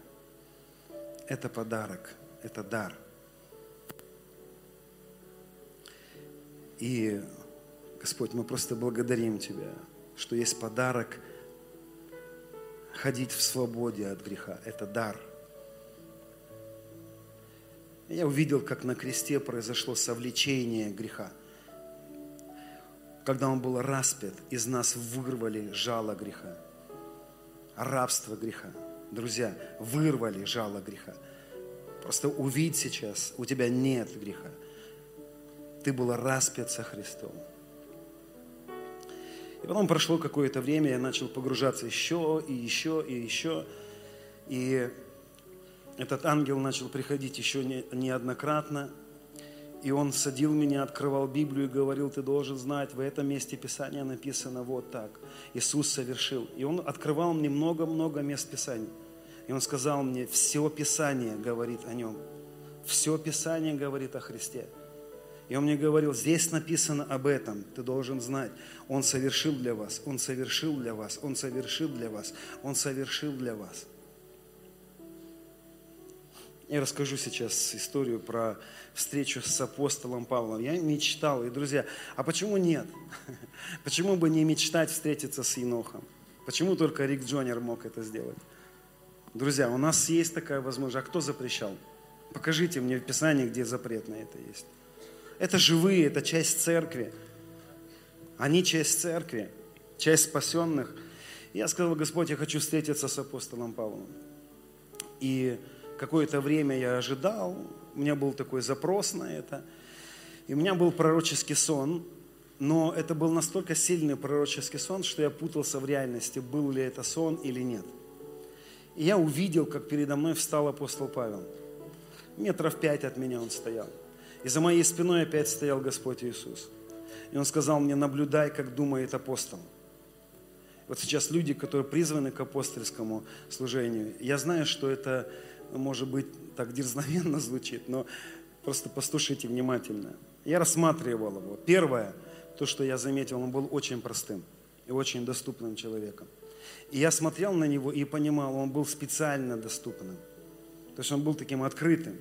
Это подарок, это дар. И, Господь, мы просто благодарим Тебя, что есть подарок ходить в свободе от греха. Это дар – я увидел, как на кресте произошло совлечение греха. Когда он был распят, из нас вырвали жало греха. Рабство греха. Друзья, вырвали жало греха. Просто увидь сейчас, у тебя нет греха. Ты был распят со Христом. И потом прошло какое-то время, я начал погружаться еще и еще и еще. И этот ангел начал приходить еще не, неоднократно, и он садил меня, открывал Библию и говорил, ты должен знать, в этом месте Писания написано вот так. Иисус совершил. И он открывал мне много-много мест Писания. И он сказал мне, все Писание говорит о нем. Все Писание говорит о Христе. И он мне говорил, здесь написано об этом, ты должен знать. Он совершил для вас, Он совершил для вас, Он совершил для вас, Он совершил для вас. Я расскажу сейчас историю про встречу с апостолом Павлом. Я мечтал, и, друзья, а почему нет? *laughs* Почему бы не мечтать встретиться с Енохом? Почему только Рик Джонер мог это сделать? Друзья, у нас есть такая возможность. А кто запрещал? Покажите мне в Писании, где запрет на это есть. Это живые, это часть церкви. Они часть церкви, часть спасенных. Я сказал, Господь, я хочу встретиться с апостолом Павлом. И какое-то время я ожидал, у меня был такой запрос на это. И у меня был пророческий сон, но это был настолько сильный пророческий сон, что я путался в реальности, был ли это сон или нет. И я увидел, как передо мной встал апостол Павел. Метров пять от меня он стоял. И за моей спиной опять стоял Господь Иисус. И он сказал мне, наблюдай, как думает апостол. Вот сейчас люди, которые призваны к апостольскому служению, я знаю, что это может быть, так дерзновенно звучит, но просто послушайте внимательно. Я рассматривал его. Первое, то, что я заметил, он был очень простым и очень доступным человеком. И я смотрел на него и понимал, он был специально доступным. То есть он был таким открытым.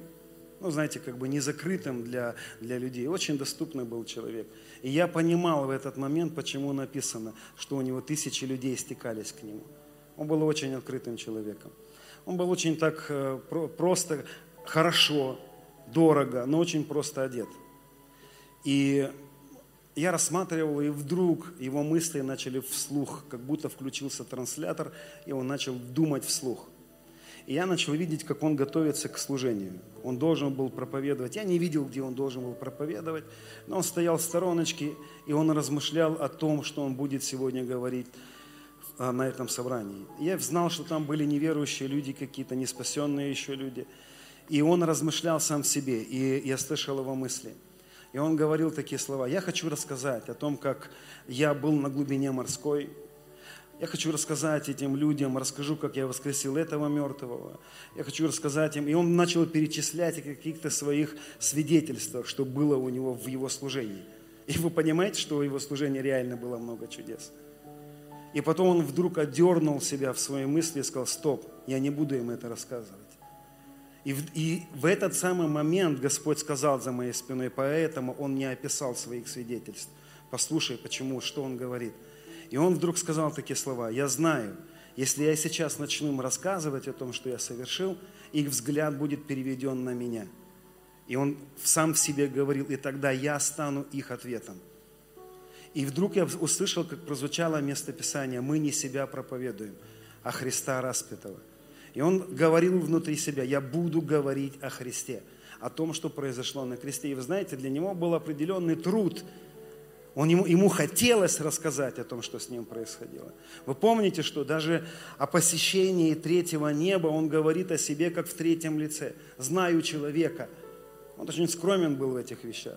Ну, знаете, как бы не закрытым для, для людей. Очень доступный был человек. И я понимал в этот момент, почему написано, что у него тысячи людей стекались к нему. Он был очень открытым человеком. Он был очень так э, просто, хорошо, дорого, но очень просто одет. И я рассматривал, и вдруг его мысли начали вслух, как будто включился транслятор, и он начал думать вслух. И я начал видеть, как он готовится к служению. Он должен был проповедовать. Я не видел, где он должен был проповедовать, но он стоял в стороночке, и он размышлял о том, что он будет сегодня говорить на этом собрании. Я знал, что там были неверующие люди какие-то, неспасенные еще люди. И он размышлял сам в себе, и я слышал его мысли. И он говорил такие слова. Я хочу рассказать о том, как я был на глубине морской, Я хочу рассказать этим людям, расскажу, как я воскресил этого мертвого. Я хочу рассказать им. И он начал перечислять о каких-то своих свидетельствах, что было у него в его служении. И вы понимаете, что в его служении реально было много чудес. И потом он вдруг отдернул себя в свои мысли и сказал, стоп, я не буду им это рассказывать. И в, и в этот самый момент Господь сказал за моей спиной, поэтому Он не описал своих свидетельств. Послушай, почему, что Он говорит. И Он вдруг сказал такие слова, я знаю, если я сейчас начну им рассказывать о том, что я совершил, их взгляд будет переведен на меня. И он сам в себе говорил, и тогда я стану их ответом. И вдруг я услышал, как прозвучало местописание, мы не себя проповедуем, а Христа распятого – и он говорил внутри себя, я буду говорить о Христе, о том, что произошло на кресте. И вы знаете, для него был определенный труд. Он ему, ему хотелось рассказать о том, что с ним происходило. Вы помните, что даже о посещении третьего неба он говорит о себе, как в третьем лице. Знаю человека. Он очень скромен был в этих вещах.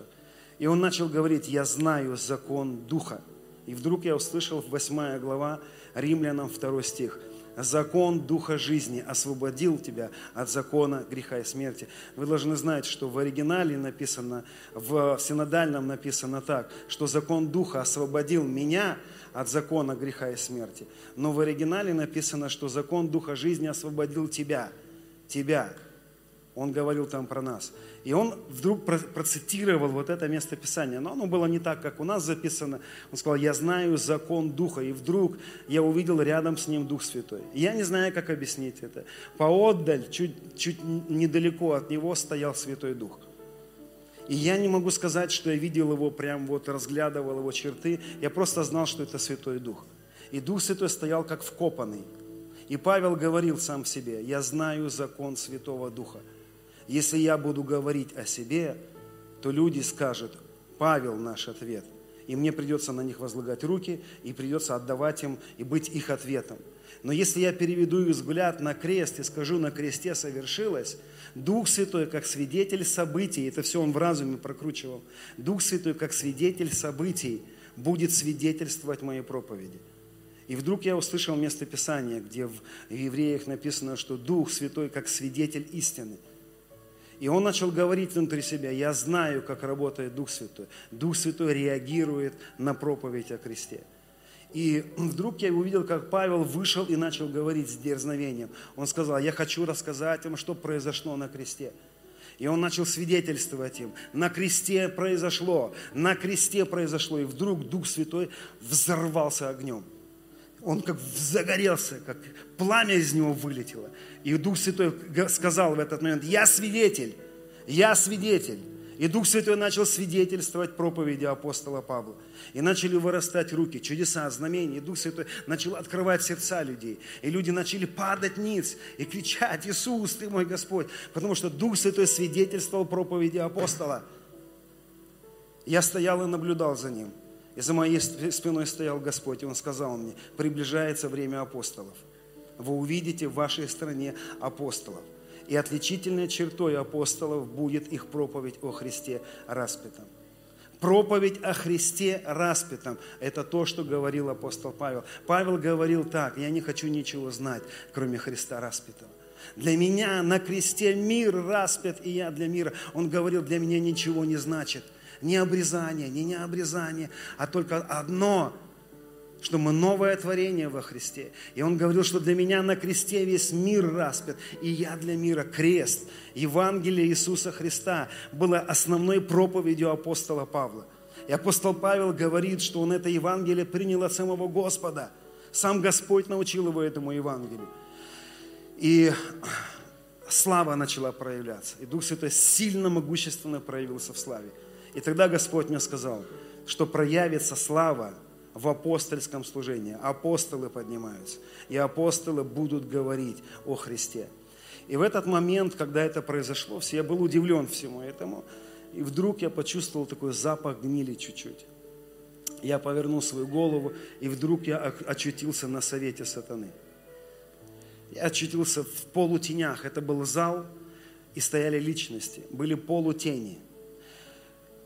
И он начал говорить, я знаю закон Духа. И вдруг я услышал 8 глава Римлянам 2 стих – закон Духа жизни освободил тебя от закона греха и смерти. Вы должны знать, что в оригинале написано, в синодальном написано так, что закон Духа освободил меня от закона греха и смерти. Но в оригинале написано, что закон Духа жизни освободил тебя. Тебя. Он говорил там про нас. И он вдруг процитировал вот это место Писания. Но оно было не так, как у нас записано. Он сказал, я знаю закон Духа. И вдруг я увидел рядом с ним Дух Святой. я не знаю, как объяснить это. Поотдаль, чуть, чуть недалеко от него стоял Святой Дух. И я не могу сказать, что я видел его, прям вот разглядывал его черты. Я просто знал, что это Святой Дух. И Дух Святой стоял как вкопанный. И Павел говорил сам себе, я знаю закон Святого Духа. Если я буду говорить о себе, то люди скажут, Павел наш ответ. И мне придется на них возлагать руки, и придется отдавать им, и быть их ответом. Но если я переведу взгляд на крест и скажу, на кресте совершилось, Дух Святой как свидетель событий, это все он в разуме прокручивал, Дух Святой как свидетель событий будет свидетельствовать моей проповеди. И вдруг я услышал местописание, где в Евреях написано, что Дух Святой как свидетель истины – и он начал говорить внутри себя, я знаю, как работает Дух Святой. Дух Святой реагирует на проповедь о кресте. И вдруг я увидел, как Павел вышел и начал говорить с дерзновением. Он сказал, я хочу рассказать вам, что произошло на кресте. И он начал свидетельствовать им. На кресте произошло, на кресте произошло. И вдруг Дух Святой взорвался огнем он как загорелся, как пламя из него вылетело. И Дух Святой сказал в этот момент, я свидетель, я свидетель. И Дух Святой начал свидетельствовать проповеди апостола Павла. И начали вырастать руки, чудеса, знамения. И Дух Святой начал открывать сердца людей. И люди начали падать ниц и кричать, Иисус, Ты мой Господь. Потому что Дух Святой свидетельствовал проповеди апостола. Я стоял и наблюдал за ним. И за моей спиной стоял Господь, и Он сказал мне, приближается время апостолов. Вы увидите в вашей стране апостолов. И отличительной чертой апостолов будет их проповедь о Христе распятом. Проповедь о Христе распятом – это то, что говорил апостол Павел. Павел говорил так, я не хочу ничего знать, кроме Христа распятого. Для меня на кресте мир распят, и я для мира. Он говорил, для меня ничего не значит – не обрезание, не необрезание, а только одно, что мы новое творение во Христе. И он говорил, что для меня на кресте весь мир распят, и я для мира крест. Евангелие Иисуса Христа было основной проповедью апостола Павла. И апостол Павел говорит, что он это Евангелие принял от самого Господа. Сам Господь научил его этому Евангелию. И слава начала проявляться. И Дух Святой сильно могущественно проявился в славе. И тогда Господь мне сказал, что проявится слава в апостольском служении. Апостолы поднимаются, и апостолы будут говорить о Христе. И в этот момент, когда это произошло, я был удивлен всему этому, и вдруг я почувствовал такой запах гнили чуть-чуть. Я повернул свою голову, и вдруг я очутился на совете сатаны. Я очутился в полутенях. Это был зал, и стояли личности, были полутени –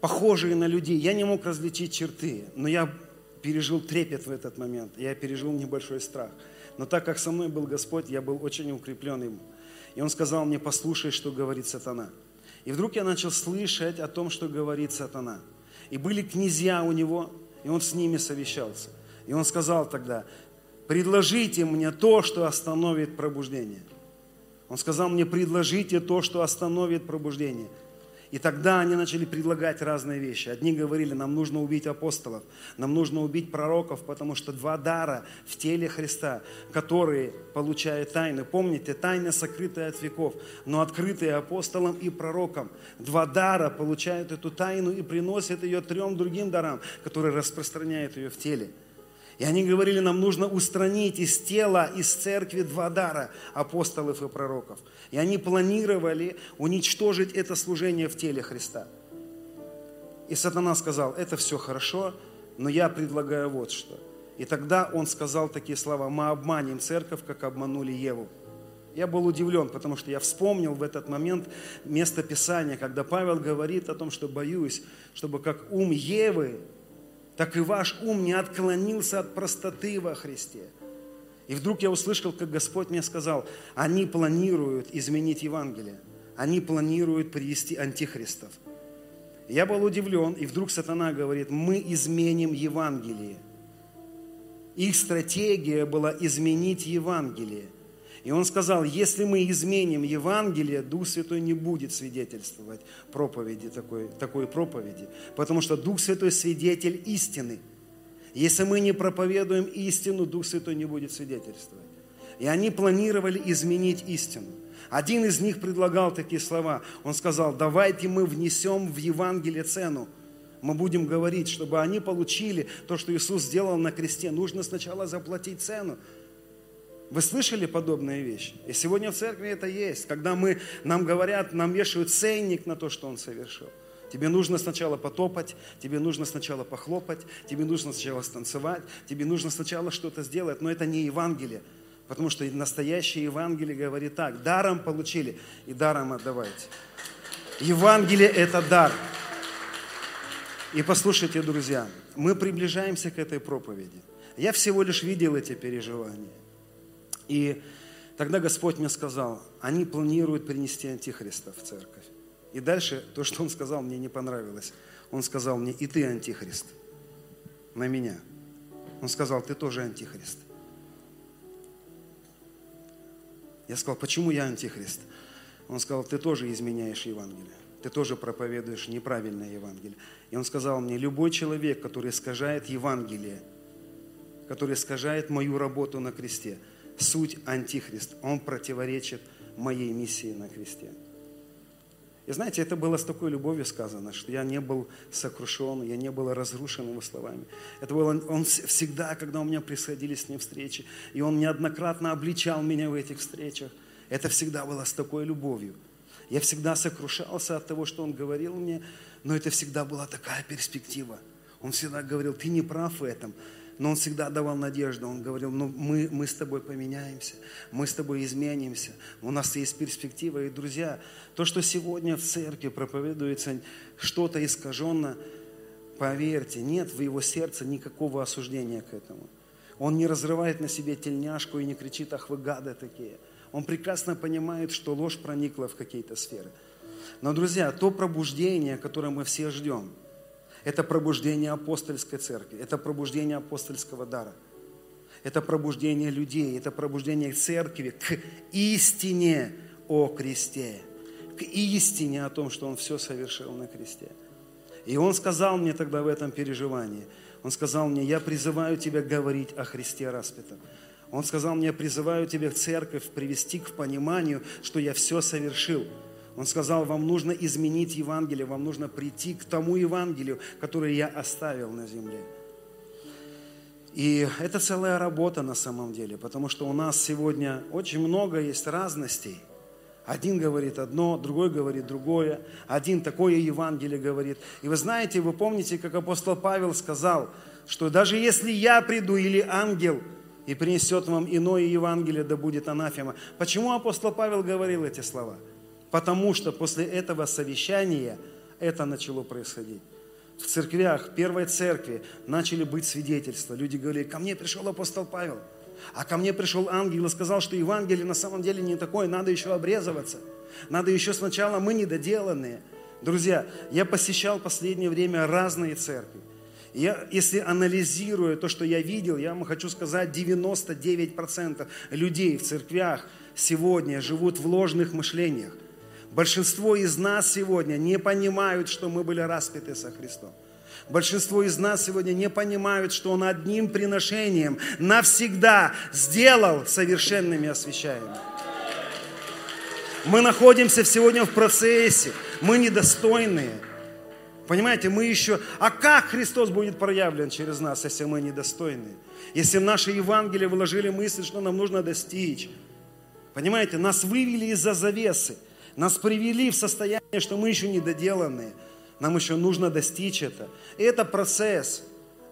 похожие на людей. Я не мог различить черты, но я пережил трепет в этот момент, я пережил небольшой страх. Но так как со мной был Господь, я был очень укреплен им. И Он сказал мне, послушай, что говорит сатана. И вдруг я начал слышать о том, что говорит сатана. И были князья у него, и он с ними совещался. И он сказал тогда, предложите мне то, что остановит пробуждение. Он сказал мне, предложите то, что остановит пробуждение. И тогда они начали предлагать разные вещи. Одни говорили, нам нужно убить апостолов, нам нужно убить пророков, потому что два дара в теле Христа, которые получают тайны. Помните, тайны сокрытые от веков, но открытые апостолам и пророкам. Два дара получают эту тайну и приносят ее трем другим дарам, которые распространяют ее в теле. И они говорили, нам нужно устранить из тела, из церкви два дара апостолов и пророков. И они планировали уничтожить это служение в теле Христа. И сатана сказал, это все хорошо, но я предлагаю вот что. И тогда он сказал такие слова, мы обманем церковь, как обманули Еву. Я был удивлен, потому что я вспомнил в этот момент место Писания, когда Павел говорит о том, что боюсь, чтобы как ум Евы так и ваш ум не отклонился от простоты во Христе. И вдруг я услышал, как Господь мне сказал, они планируют изменить Евангелие. Они планируют привести антихристов. Я был удивлен, и вдруг сатана говорит, мы изменим Евангелие. Их стратегия была изменить Евангелие. И он сказал, если мы изменим Евангелие, Дух Святой не будет свидетельствовать проповеди такой, такой проповеди, потому что Дух Святой свидетель истины. Если мы не проповедуем истину, Дух Святой не будет свидетельствовать. И они планировали изменить истину. Один из них предлагал такие слова. Он сказал, давайте мы внесем в Евангелие цену. Мы будем говорить, чтобы они получили то, что Иисус сделал на кресте. Нужно сначала заплатить цену. Вы слышали подобные вещи? И сегодня в церкви это есть. Когда мы, нам говорят, нам вешают ценник на то, что он совершил. Тебе нужно сначала потопать, тебе нужно сначала похлопать, тебе нужно сначала станцевать, тебе нужно сначала что-то сделать. Но это не Евангелие. Потому что настоящее Евангелие говорит так, даром получили и даром отдавайте. Евангелие – это дар. И послушайте, друзья, мы приближаемся к этой проповеди. Я всего лишь видел эти переживания. И тогда Господь мне сказал, они планируют принести антихриста в церковь. И дальше то, что он сказал, мне не понравилось. Он сказал мне, и ты антихрист на меня. Он сказал, ты тоже антихрист. Я сказал, почему я антихрист? Он сказал, ты тоже изменяешь Евангелие. Ты тоже проповедуешь неправильное Евангелие. И он сказал мне, любой человек, который искажает Евангелие, который искажает мою работу на кресте – суть антихрист. Он противоречит моей миссии на кресте. И знаете, это было с такой любовью сказано, что я не был сокрушен, я не был разрушен его словами. Это было, он всегда, когда у меня происходили с ним встречи, и он неоднократно обличал меня в этих встречах, это всегда было с такой любовью. Я всегда сокрушался от того, что он говорил мне, но это всегда была такая перспектива. Он всегда говорил, ты не прав в этом, но Он всегда давал надежду. Он говорил, ну мы, мы с тобой поменяемся, мы с тобой изменимся, у нас есть перспектива. И, друзья, то, что сегодня в церкви проповедуется что-то искаженно, поверьте, нет в его сердце никакого осуждения к этому. Он не разрывает на себе тельняшку и не кричит, ах вы гады такие. Он прекрасно понимает, что ложь проникла в какие-то сферы. Но, друзья, то пробуждение, которое мы все ждем – это пробуждение апостольской церкви, это пробуждение апостольского дара. Это пробуждение людей, это пробуждение церкви к истине о кресте, к истине о том, что Он все совершил на кресте. И Он сказал мне тогда в этом переживании, Он сказал мне, я призываю тебя говорить о Христе распятом. Он сказал мне, я призываю тебя церковь привести к пониманию, что я все совершил – он сказал, вам нужно изменить Евангелие, вам нужно прийти к тому Евангелию, которое я оставил на земле. И это целая работа на самом деле, потому что у нас сегодня очень много есть разностей. Один говорит одно, другой говорит другое, один такое Евангелие говорит. И вы знаете, вы помните, как апостол Павел сказал, что даже если я приду или ангел и принесет вам иное Евангелие, да будет анафема. Почему апостол Павел говорил эти слова? Потому что после этого совещания это начало происходить. в церквях, в первой церкви начали быть свидетельства. Люди говорили, ко мне пришел апостол Павел, а ко мне пришел ангел и сказал, что Евангелие на самом деле не такое, надо еще обрезываться. Надо еще сначала, мы недоделанные. Друзья, я посещал последнее время разные церкви. Я, если анализирую то, что я видел, я вам хочу сказать, 99% людей в церквях сегодня живут в ложных мышлениях. Большинство из нас сегодня не понимают, что мы были распяты со Христом. Большинство из нас сегодня не понимают, что Он одним приношением навсегда сделал совершенными освящаемыми. Мы находимся сегодня в процессе, мы недостойные. Понимаете, мы еще... А как Христос будет проявлен через нас, если мы недостойные? Если в наше Евангелие вложили мысль, что нам нужно достичь. Понимаете, нас вывели из-за завесы. Нас привели в состояние, что мы еще недоделанные. Нам еще нужно достичь это. И это процесс.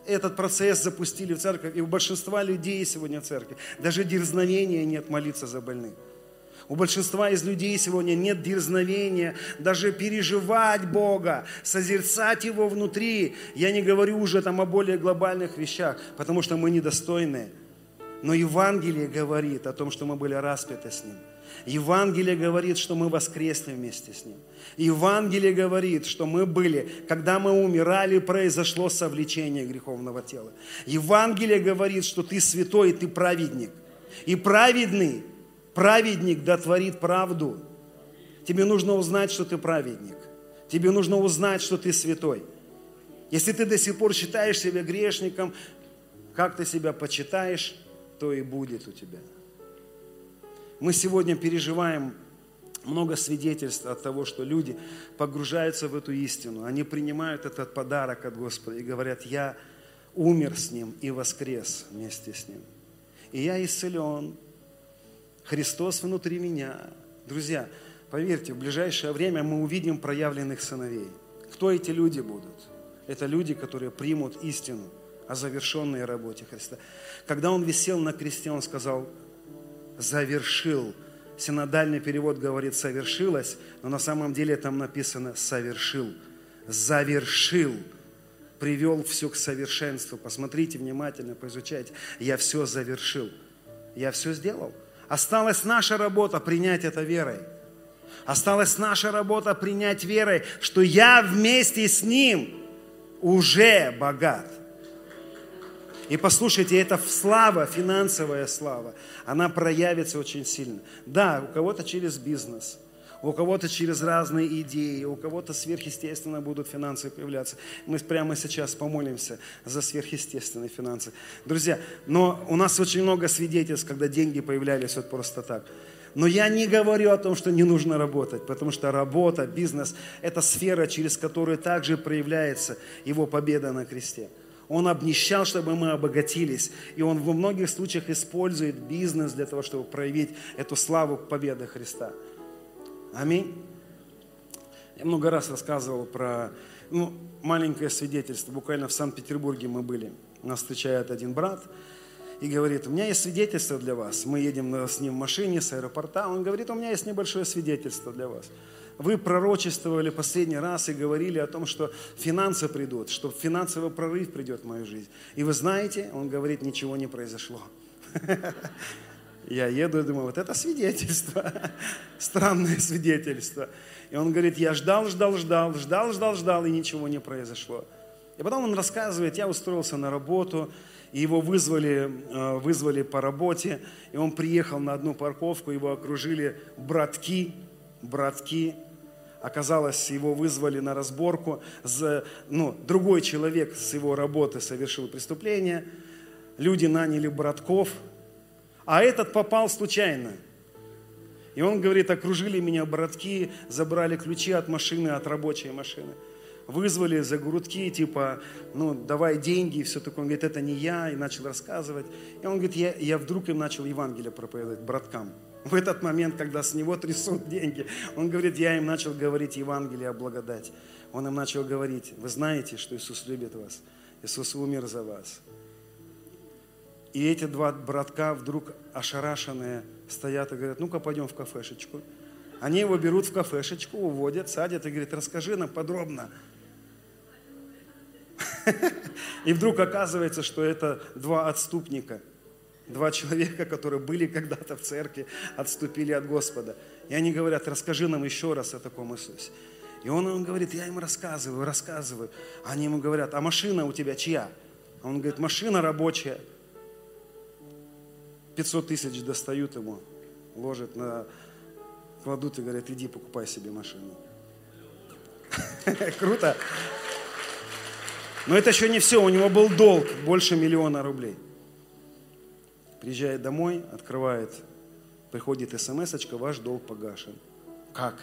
Этот процесс запустили в церковь. И у большинства людей сегодня в церкви даже дерзновения нет молиться за больных. У большинства из людей сегодня нет дерзновения даже переживать Бога, созерцать Его внутри. Я не говорю уже там о более глобальных вещах, потому что мы недостойны. Но Евангелие говорит о том, что мы были распяты с Ним – Евангелие говорит, что мы воскресли вместе с Ним. Евангелие говорит, что мы были, когда мы умирали, произошло совлечение греховного тела. Евангелие говорит, что ты святой, и ты праведник. И праведный, праведник дотворит правду. Тебе нужно узнать, что ты праведник. Тебе нужно узнать, что ты святой. Если ты до сих пор считаешь себя грешником, как ты себя почитаешь, то и будет у тебя. Мы сегодня переживаем много свидетельств от того, что люди погружаются в эту истину. Они принимают этот подарок от Господа и говорят, я умер с Ним и воскрес вместе с Ним. И я исцелен. Христос внутри меня. Друзья, поверьте, в ближайшее время мы увидим проявленных сыновей. Кто эти люди будут? Это люди, которые примут истину о завершенной работе Христа. Когда Он висел на кресте, Он сказал, завершил. Синодальный перевод говорит «совершилось», но на самом деле там написано «совершил», «завершил», привел все к совершенству. Посмотрите внимательно, поизучайте. Я все завершил. Я все сделал. Осталась наша работа принять это верой. Осталась наша работа принять верой, что я вместе с Ним уже богат. И послушайте, это слава, финансовая слава, она проявится очень сильно. Да, у кого-то через бизнес, у кого-то через разные идеи, у кого-то сверхъестественно будут финансы появляться. Мы прямо сейчас помолимся за сверхъестественные финансы. Друзья, но у нас очень много свидетельств, когда деньги появлялись вот просто так. Но я не говорю о том, что не нужно работать, потому что работа, бизнес – это сфера, через которую также проявляется его победа на кресте. Он обнищал, чтобы мы обогатились. И Он во многих случаях использует бизнес для того, чтобы проявить эту славу победы Христа. Аминь. Я много раз рассказывал про ну, маленькое свидетельство. Буквально в Санкт-Петербурге мы были. Нас встречает один брат и говорит, у меня есть свидетельство для вас. Мы едем с ним в машине с аэропорта. Он говорит, у меня есть небольшое свидетельство для вас вы пророчествовали последний раз и говорили о том, что финансы придут, что финансовый прорыв придет в мою жизнь. И вы знаете, он говорит, ничего не произошло. Я еду и думаю, вот это свидетельство, *laughs* странное свидетельство. И он говорит, я ждал, ждал, ждал, ждал, ждал, ждал, и ничего не произошло. И потом он рассказывает, я устроился на работу, и его вызвали, э, вызвали по работе, и он приехал на одну парковку, его окружили братки, братки. Оказалось, его вызвали на разборку. Ну, другой человек с его работы совершил преступление. Люди наняли братков, а этот попал случайно. И он говорит, окружили меня братки, забрали ключи от машины, от рабочей машины. Вызвали за грудки, типа, ну, давай деньги и все такое. Он говорит, это не я, и начал рассказывать. И он говорит, я, я вдруг им начал Евангелие проповедовать браткам. В этот момент, когда с него трясут *laughs* деньги, он говорит, я им начал говорить Евангелие о благодати. Он им начал говорить, вы знаете, что Иисус любит вас. Иисус умер за вас. И эти два братка вдруг ошарашенные стоят и говорят, ну-ка пойдем в кафешечку. Они его берут в кафешечку, уводят, садят и говорят, расскажи нам подробно. *laughs* И вдруг оказывается, что это два отступника, два человека, которые были когда-то в церкви, отступили от Господа. И они говорят, расскажи нам еще раз о таком Иисусе. И он им говорит, я им рассказываю, рассказываю. Они ему говорят, а машина у тебя чья? Он говорит, машина рабочая. 500 тысяч достают ему, ложат на, кладут и говорят, иди покупай себе машину. *laughs* Круто. Но это еще не все, у него был долг больше миллиона рублей. Приезжает домой, открывает, приходит смс ваш долг погашен. Как?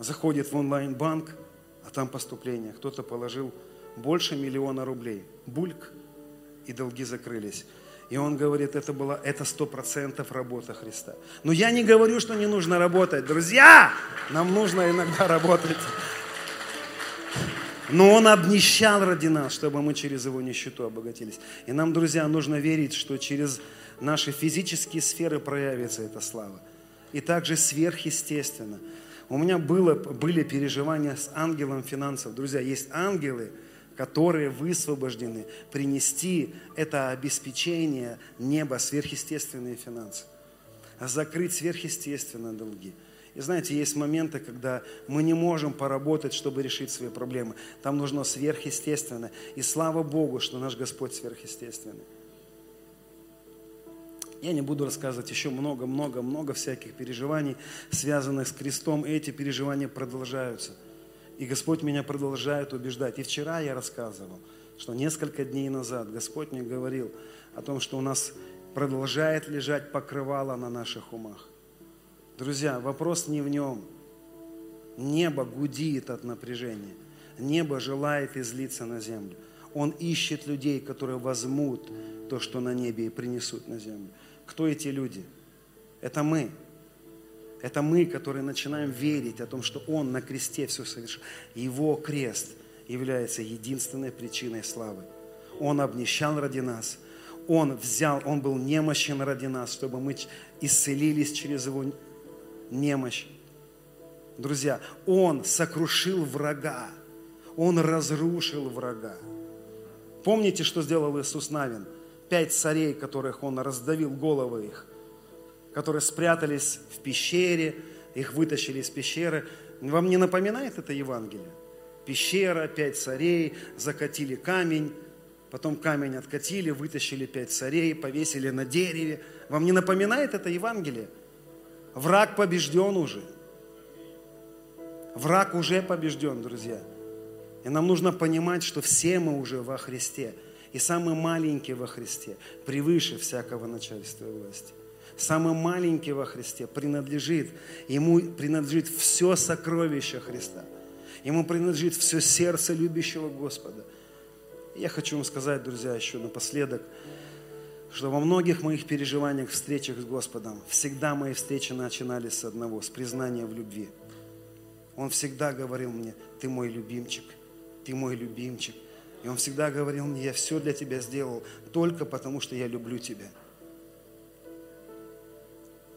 Заходит в онлайн-банк, а там поступление. Кто-то положил больше миллиона рублей. Бульк, и долги закрылись. И он говорит, это было, это сто процентов работа Христа. Но я не говорю, что не нужно работать. Друзья, нам нужно иногда работать. Но Он обнищал ради нас, чтобы мы через Его нищету обогатились. И нам, друзья, нужно верить, что через наши физические сферы проявится эта слава. И также сверхъестественно. У меня было, были переживания с ангелом финансов. Друзья, есть ангелы, которые высвобождены принести это обеспечение неба, сверхъестественные финансы, закрыть сверхъестественные долги – и знаете, есть моменты, когда мы не можем поработать, чтобы решить свои проблемы. Там нужно сверхъестественное. И слава Богу, что наш Господь сверхъестественный. Я не буду рассказывать еще много-много-много всяких переживаний, связанных с крестом. И эти переживания продолжаются. И Господь меня продолжает убеждать. И вчера я рассказывал, что несколько дней назад Господь мне говорил о том, что у нас продолжает лежать покрывало на наших умах. Друзья, вопрос не в нем. Небо гудит от напряжения. Небо желает излиться на землю. Он ищет людей, которые возьмут то, что на небе, и принесут на землю. Кто эти люди? Это мы. Это мы, которые начинаем верить о том, что Он на кресте все совершил. Его крест является единственной причиной славы. Он обнищал ради нас. Он взял, Он был немощен ради нас, чтобы мы исцелились через Его немощь. Друзья, Он сокрушил врага. Он разрушил врага. Помните, что сделал Иисус Навин? Пять царей, которых Он раздавил головы их, которые спрятались в пещере, их вытащили из пещеры. Вам не напоминает это Евангелие? Пещера, пять царей, закатили камень, потом камень откатили, вытащили пять царей, повесили на дереве. Вам не напоминает это Евангелие? Враг побежден уже. Враг уже побежден, друзья. И нам нужно понимать, что все мы уже во Христе. И самый маленький во Христе превыше всякого начальства и власти. Самый маленький во Христе принадлежит, ему принадлежит все сокровище Христа. Ему принадлежит все сердце любящего Господа. Я хочу вам сказать, друзья, еще напоследок – что во многих моих переживаниях, встречах с Господом, всегда мои встречи начинались с одного, с признания в любви. Он всегда говорил мне, ты мой любимчик, ты мой любимчик. И он всегда говорил мне, я все для тебя сделал только потому, что я люблю тебя.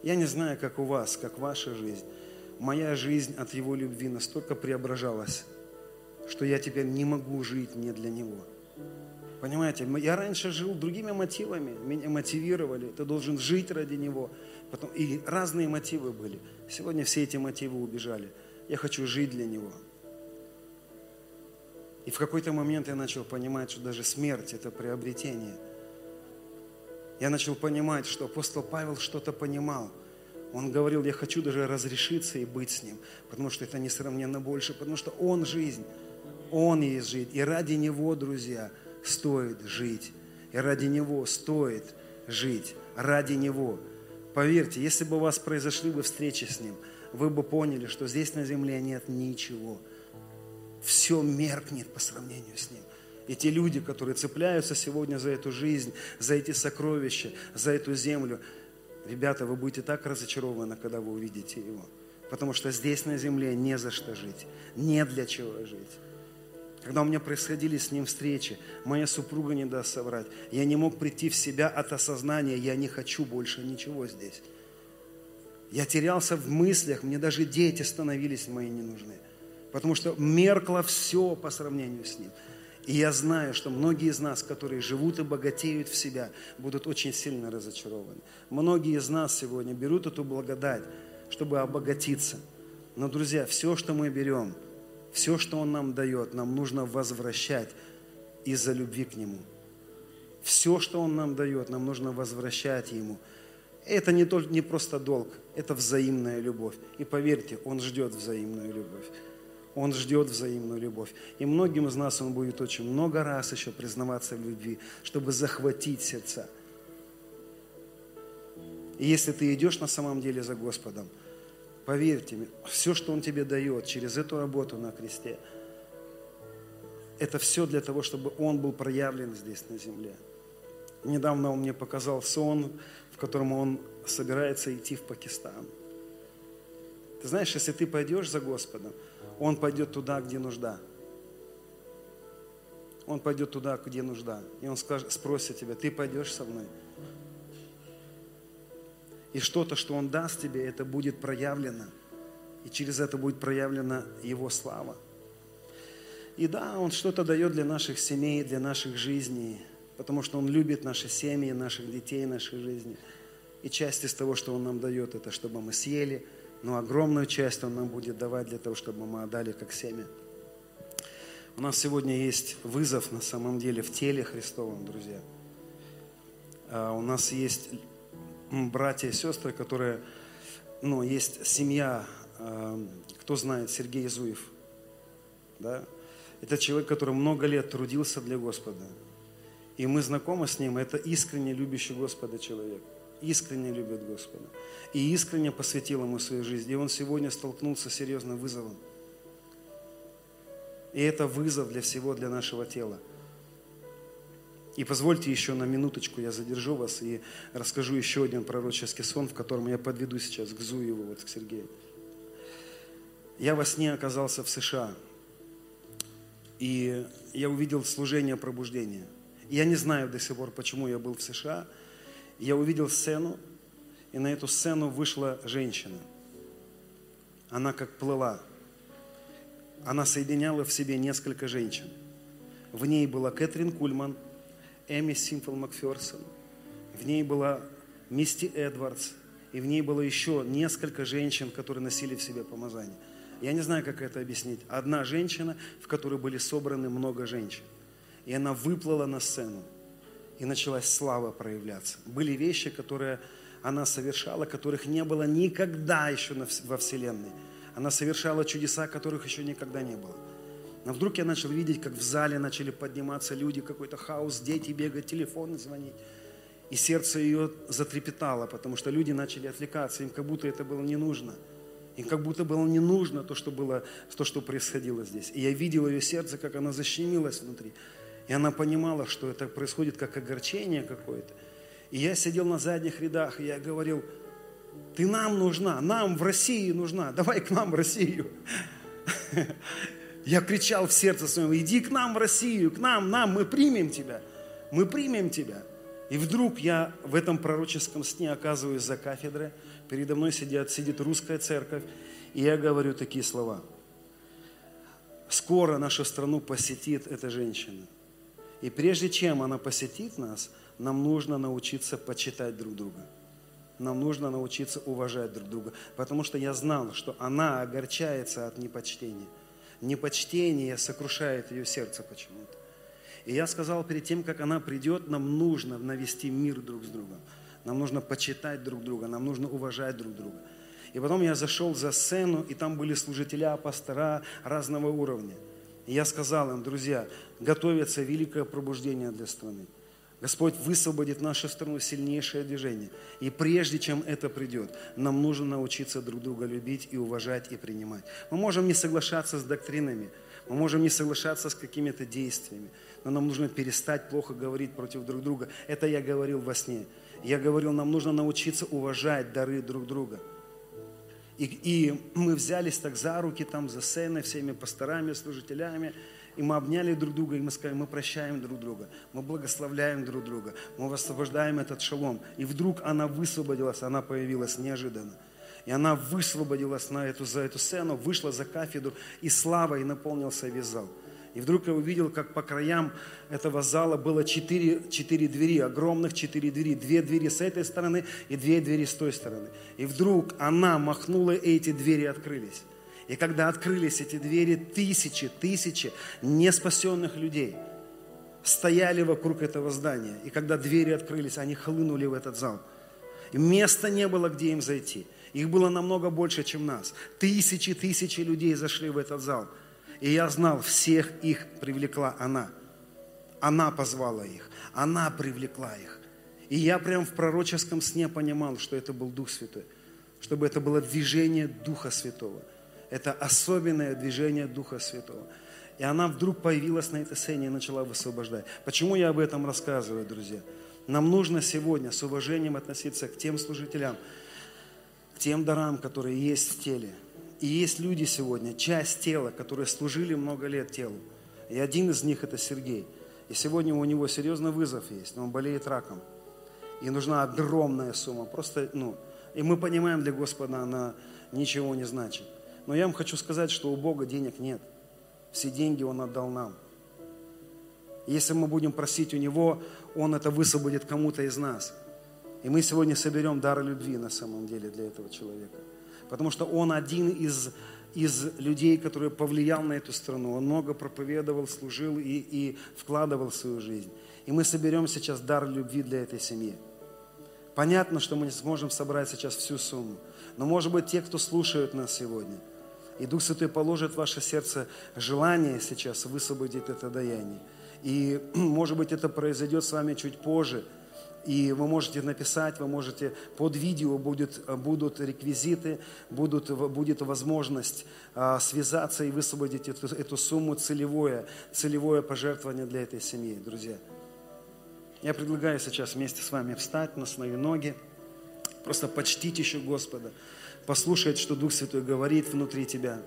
Я не знаю, как у вас, как ваша жизнь. Моя жизнь от его любви настолько преображалась, что я теперь не могу жить не для него. Понимаете, я раньше жил другими мотивами, меня мотивировали, ты должен жить ради Него. Потом, и разные мотивы были. Сегодня все эти мотивы убежали. Я хочу жить для Него. И в какой-то момент я начал понимать, что даже смерть – это приобретение. Я начал понимать, что апостол Павел что-то понимал. Он говорил, я хочу даже разрешиться и быть с ним, потому что это несравненно больше, потому что он жизнь, он есть жизнь. И ради него, друзья – стоит жить. И ради Него стоит жить. Ради Него. Поверьте, если бы у вас произошли бы встречи с Ним, вы бы поняли, что здесь на земле нет ничего. Все меркнет по сравнению с Ним. И те люди, которые цепляются сегодня за эту жизнь, за эти сокровища, за эту землю, ребята, вы будете так разочарованы, когда вы увидите Его. Потому что здесь на земле не за что жить, не для чего жить. Когда у меня происходили с ним встречи, моя супруга не даст соврать. Я не мог прийти в себя от осознания, я не хочу больше ничего здесь. Я терялся в мыслях, мне даже дети становились мои ненужные. Потому что меркло все по сравнению с ним. И я знаю, что многие из нас, которые живут и богатеют в себя, будут очень сильно разочарованы. Многие из нас сегодня берут эту благодать, чтобы обогатиться. Но, друзья, все, что мы берем, все, что Он нам дает, нам нужно возвращать из-за любви к Нему. Все, что Он нам дает, нам нужно возвращать Ему. Это не, только, не просто долг, это взаимная любовь. И поверьте, Он ждет взаимную любовь. Он ждет взаимную любовь. И многим из нас Он будет очень много раз еще признаваться в любви, чтобы захватить сердца. И если ты идешь на самом деле за Господом, поверьте мне, все, что Он тебе дает через эту работу на кресте, это все для того, чтобы Он был проявлен здесь на земле. Недавно Он мне показал сон, в котором Он собирается идти в Пакистан. Ты знаешь, если ты пойдешь за Господом, он пойдет туда, где нужда. Он пойдет туда, где нужда. И он скажет, спросит тебя, ты пойдешь со мной? И что-то, что Он даст тебе, это будет проявлено. И через это будет проявлена Его слава. И да, Он что-то дает для наших семей, для наших жизней, потому что Он любит наши семьи, наших детей, нашей жизни. И часть из того, что Он нам дает, это чтобы мы съели – но огромную часть Он нам будет давать для того, чтобы мы отдали как семя. У нас сегодня есть вызов на самом деле в теле Христовом, друзья. А, у нас есть братья и сестры, которые, ну, есть семья, а, кто знает, Сергей Зуев, да? Это человек, который много лет трудился для Господа. И мы знакомы с ним, это искренне любящий Господа человек – искренне любит Господа и искренне посвятил Ему свою жизнь. И он сегодня столкнулся с серьезным вызовом. И это вызов для всего, для нашего тела. И позвольте еще на минуточку я задержу вас и расскажу еще один пророческий сон, в котором я подведу сейчас к Зуеву, вот к Сергею. Я во сне оказался в США, и я увидел служение пробуждения. Я не знаю до сих пор, почему я был в США – я увидел сцену, и на эту сцену вышла женщина. Она как плыла. Она соединяла в себе несколько женщин. В ней была Кэтрин Кульман, Эми Симфол Макферсон, в ней была Мисти Эдвардс, и в ней было еще несколько женщин, которые носили в себе помазание. Я не знаю, как это объяснить. Одна женщина, в которой были собраны много женщин. И она выплыла на сцену и началась слава проявляться. Были вещи, которые она совершала, которых не было никогда еще во Вселенной. Она совершала чудеса, которых еще никогда не было. Но вдруг я начал видеть, как в зале начали подниматься люди, какой-то хаос, дети бегать, телефоны звонить. И сердце ее затрепетало, потому что люди начали отвлекаться, им как будто это было не нужно. Им как будто было не нужно то, что, было, то, что происходило здесь. И я видел ее сердце, как оно защемилось внутри. И она понимала, что это происходит как огорчение какое-то. И я сидел на задних рядах, и я говорил, ты нам нужна, нам в России нужна, давай к нам в Россию. *laughs* Я кричал в сердце своем, иди к нам в Россию, к нам, нам, мы примем тебя, мы примем тебя. И вдруг я в этом пророческом сне оказываюсь за кафедрой, передо мной сидят, сидит русская церковь, и я говорю такие слова. Скоро нашу страну посетит эта женщина – и прежде чем она посетит нас, нам нужно научиться почитать друг друга. Нам нужно научиться уважать друг друга. Потому что я знал, что она огорчается от непочтения. Непочтение сокрушает ее сердце почему-то. И я сказал, перед тем, как она придет, нам нужно навести мир друг с другом. Нам нужно почитать друг друга, нам нужно уважать друг друга. И потом я зашел за сцену, и там были служителя, пастора разного уровня. И я сказал им, друзья, готовится великое пробуждение для страны. Господь высвободит нашу страну сильнейшее движение. И прежде чем это придет, нам нужно научиться друг друга любить и уважать и принимать. Мы можем не соглашаться с доктринами, мы можем не соглашаться с какими-то действиями, но нам нужно перестать плохо говорить против друг друга. Это я говорил во сне. Я говорил, нам нужно научиться уважать дары друг друга – и, и мы взялись так за руки, там, за сценой, всеми пасторами, служителями, и мы обняли друг друга, и мы сказали, мы прощаем друг друга, мы благословляем друг друга, мы высвобождаем этот шалом. И вдруг она высвободилась, она появилась неожиданно. И она высвободилась на эту, за эту сцену, вышла за кафедру, и славой наполнился весь зал. И вдруг я увидел, как по краям этого зала было четыре, четыре двери, огромных четыре двери. Две двери с этой стороны и две двери с той стороны. И вдруг она махнула, и эти двери открылись. И когда открылись эти двери, тысячи, тысячи неспасенных людей стояли вокруг этого здания. И когда двери открылись, они хлынули в этот зал. И места не было, где им зайти. Их было намного больше, чем нас. Тысячи, тысячи людей зашли в этот зал – и я знал, всех их привлекла она. Она позвала их, она привлекла их. И я прям в пророческом сне понимал, что это был Дух Святой, чтобы это было движение Духа Святого. Это особенное движение Духа Святого. И она вдруг появилась на этой сцене и начала высвобождать. Почему я об этом рассказываю, друзья? Нам нужно сегодня с уважением относиться к тем служителям, к тем дарам, которые есть в теле – и есть люди сегодня, часть тела, которые служили много лет телу. И один из них это Сергей. И сегодня у него серьезный вызов есть, он болеет раком. И нужна огромная сумма. Просто, ну, и мы понимаем, для Господа она ничего не значит. Но я вам хочу сказать, что у Бога денег нет. Все деньги Он отдал нам. Если мы будем просить у Него, Он это высвободит кому-то из нас. И мы сегодня соберем дар любви на самом деле для этого человека потому что он один из, из людей, который повлиял на эту страну. Он много проповедовал, служил и, и вкладывал в свою жизнь. И мы соберем сейчас дар любви для этой семьи. Понятно, что мы не сможем собрать сейчас всю сумму, но, может быть, те, кто слушают нас сегодня, и Дух Святой положит в ваше сердце желание сейчас высвободить это даяние. И, *clears throat* может быть, это произойдет с вами чуть позже – и вы можете написать, вы можете, под видео будет, будут реквизиты, будут, будет возможность а, связаться и высвободить эту, эту сумму целевое, целевое пожертвование для этой семьи, друзья. Я предлагаю сейчас вместе с вами встать на свои ноги, просто почтить еще Господа, послушать, что Дух Святой говорит внутри тебя,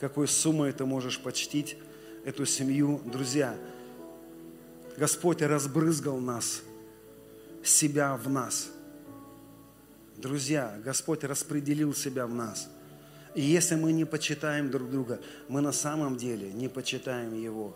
какой суммой ты можешь почтить эту семью. Друзья, Господь разбрызгал нас – себя в нас. Друзья, Господь распределил себя в нас. И если мы не почитаем друг друга, мы на самом деле не почитаем Его.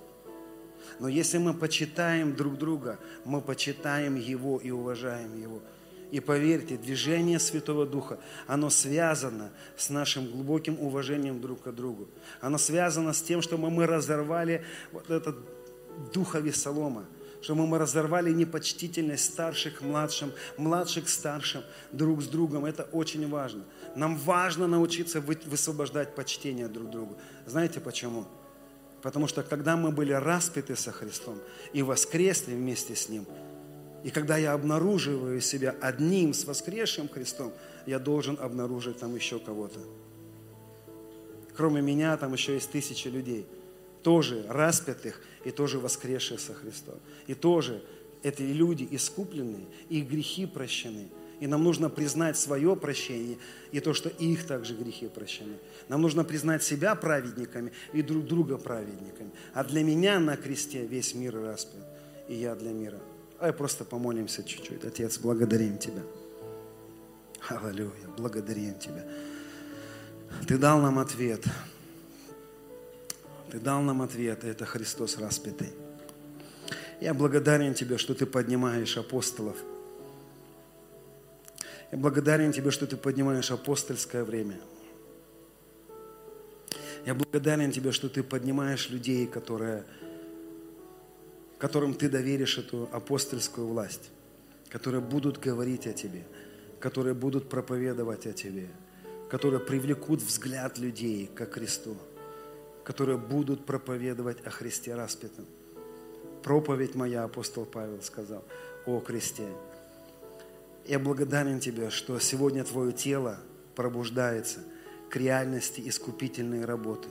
Но если мы почитаем друг друга, мы почитаем Его и уважаем Его. И поверьте, движение Святого Духа, оно связано с нашим глубоким уважением друг к другу. Оно связано с тем, что мы разорвали вот этот духа Весолома – чтобы мы разорвали непочтительность старших к младшим, младших к старшим, друг с другом. Это очень важно. Нам важно научиться высвобождать почтение друг другу. Знаете почему? Потому что когда мы были распяты со Христом и воскресли вместе с Ним, и когда я обнаруживаю себя одним с воскресшим Христом, я должен обнаружить там еще кого-то. Кроме меня там еще есть тысячи людей, тоже распятых и тоже воскресшие со Христом. И тоже эти люди искупленные, их грехи прощены. И нам нужно признать свое прощение и то, что их также грехи прощены. Нам нужно признать себя праведниками и друг друга праведниками. А для меня на кресте весь мир распят, и я для мира. А просто помолимся чуть-чуть. Отец, благодарим Тебя. Аллилуйя, благодарим Тебя. Ты дал нам ответ. Ты дал нам ответ, и это Христос распятый. Я благодарен Тебе, что Ты поднимаешь апостолов. Я благодарен Тебе, что Ты поднимаешь апостольское время. Я благодарен Тебе, что Ты поднимаешь людей, которые, которым Ты доверишь эту апостольскую власть, которые будут говорить о Тебе, которые будут проповедовать о Тебе, которые привлекут взгляд людей к Христу которые будут проповедовать о Христе распятом. Проповедь моя, апостол Павел сказал, о кресте. Я благодарен Тебе, что сегодня Твое тело пробуждается к реальности искупительной работы.